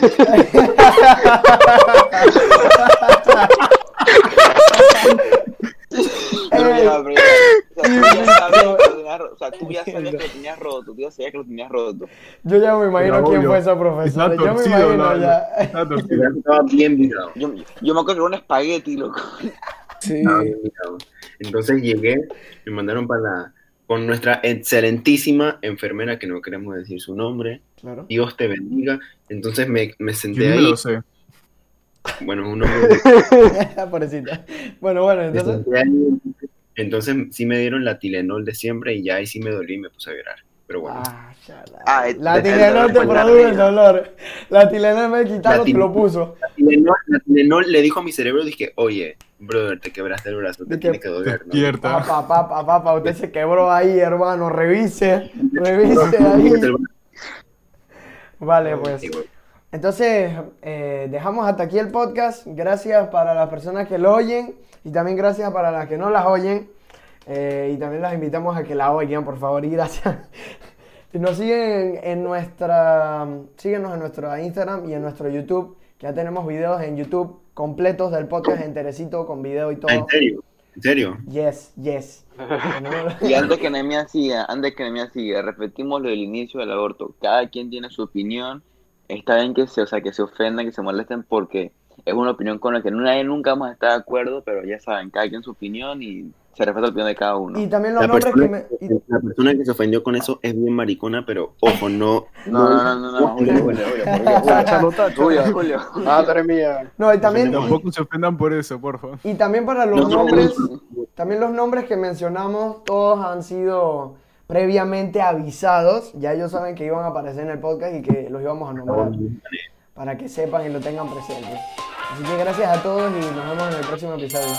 pero ya- o sea, tú ya sabías que lo tenías roto. O sea, tú ya sabías que lo tenías roto. Tú ya sabías que lo tenías roto. Yo ya me imagino quién obvio, fue esa profesora. Yo me imagino la- ya. Está torcido. Estaba bien virado. Yo, yo me acuerdo que era un espagueti, loco. Sí. Estaba bien virado. Entonces llegué, me mandaron para la, con nuestra excelentísima enfermera, que no queremos decir su nombre. Claro. Dios te bendiga. Entonces me, me senté ahí. lo sé. Bueno, un nombre. Pobrecita. Bueno, bueno, entonces. Entonces sí me dieron la Tilenol de siempre y ya ahí sí me dolí y me puse a llorar. Pero bueno. Ah, chala. Ah, La el- el Tilenol te la produce el dolor. La Tilenol me quitaron, La te lo puso. La Tilenol, la Tilenol le dijo a mi cerebro, dije, oye, brother, te quebraste el brazo, te ¿De tiene que doler, ¿no? Despierta. Papá, papá, papá, usted se quebró ahí, hermano. Revise, revise ahí. Vale, pues. Sí, güey. Entonces, eh, dejamos hasta aquí el podcast. Gracias para las personas que lo oyen y también gracias para las que no las oyen. Eh, y también las invitamos a que la oigan, por favor, y gracias. Y nos siguen en nuestra, síguenos en nuestro Instagram y en nuestro YouTube, que ya tenemos videos en YouTube completos del podcast enterecito con video y todo. ¿En serio? ¿En serio? Yes, yes. Y antes que Nemia siga, antes que Nemia siga, repetimos lo del inicio del aborto. Cada quien tiene su opinión. Está bien que se, o sea, que se ofendan, que se molesten, porque es una opinión con la que nadie nunca vamos a estar de acuerdo, pero ya saben, cada quien su opinión y se respeta la opinión de cada uno. Y también los La nombres que persona, me... y- la persona que se ofendió con eso es bien maricona, pero ojo, no. No, no, no, no, no, Julio, Julio, Julio, Julio, Julio, Julio, Julio. Madre mía. No, y también... Tampoco se ofendan por eso, por favor. Y también para los No, no, nombres, no. también los nombres que mencionamos, todos han sido previamente avisados. Ya ellos saben que iban a aparecer en el podcast y que los íbamos a nombrar para que sepan y lo tengan presente. Así que gracias a todos y nos vemos en el próximo episodio.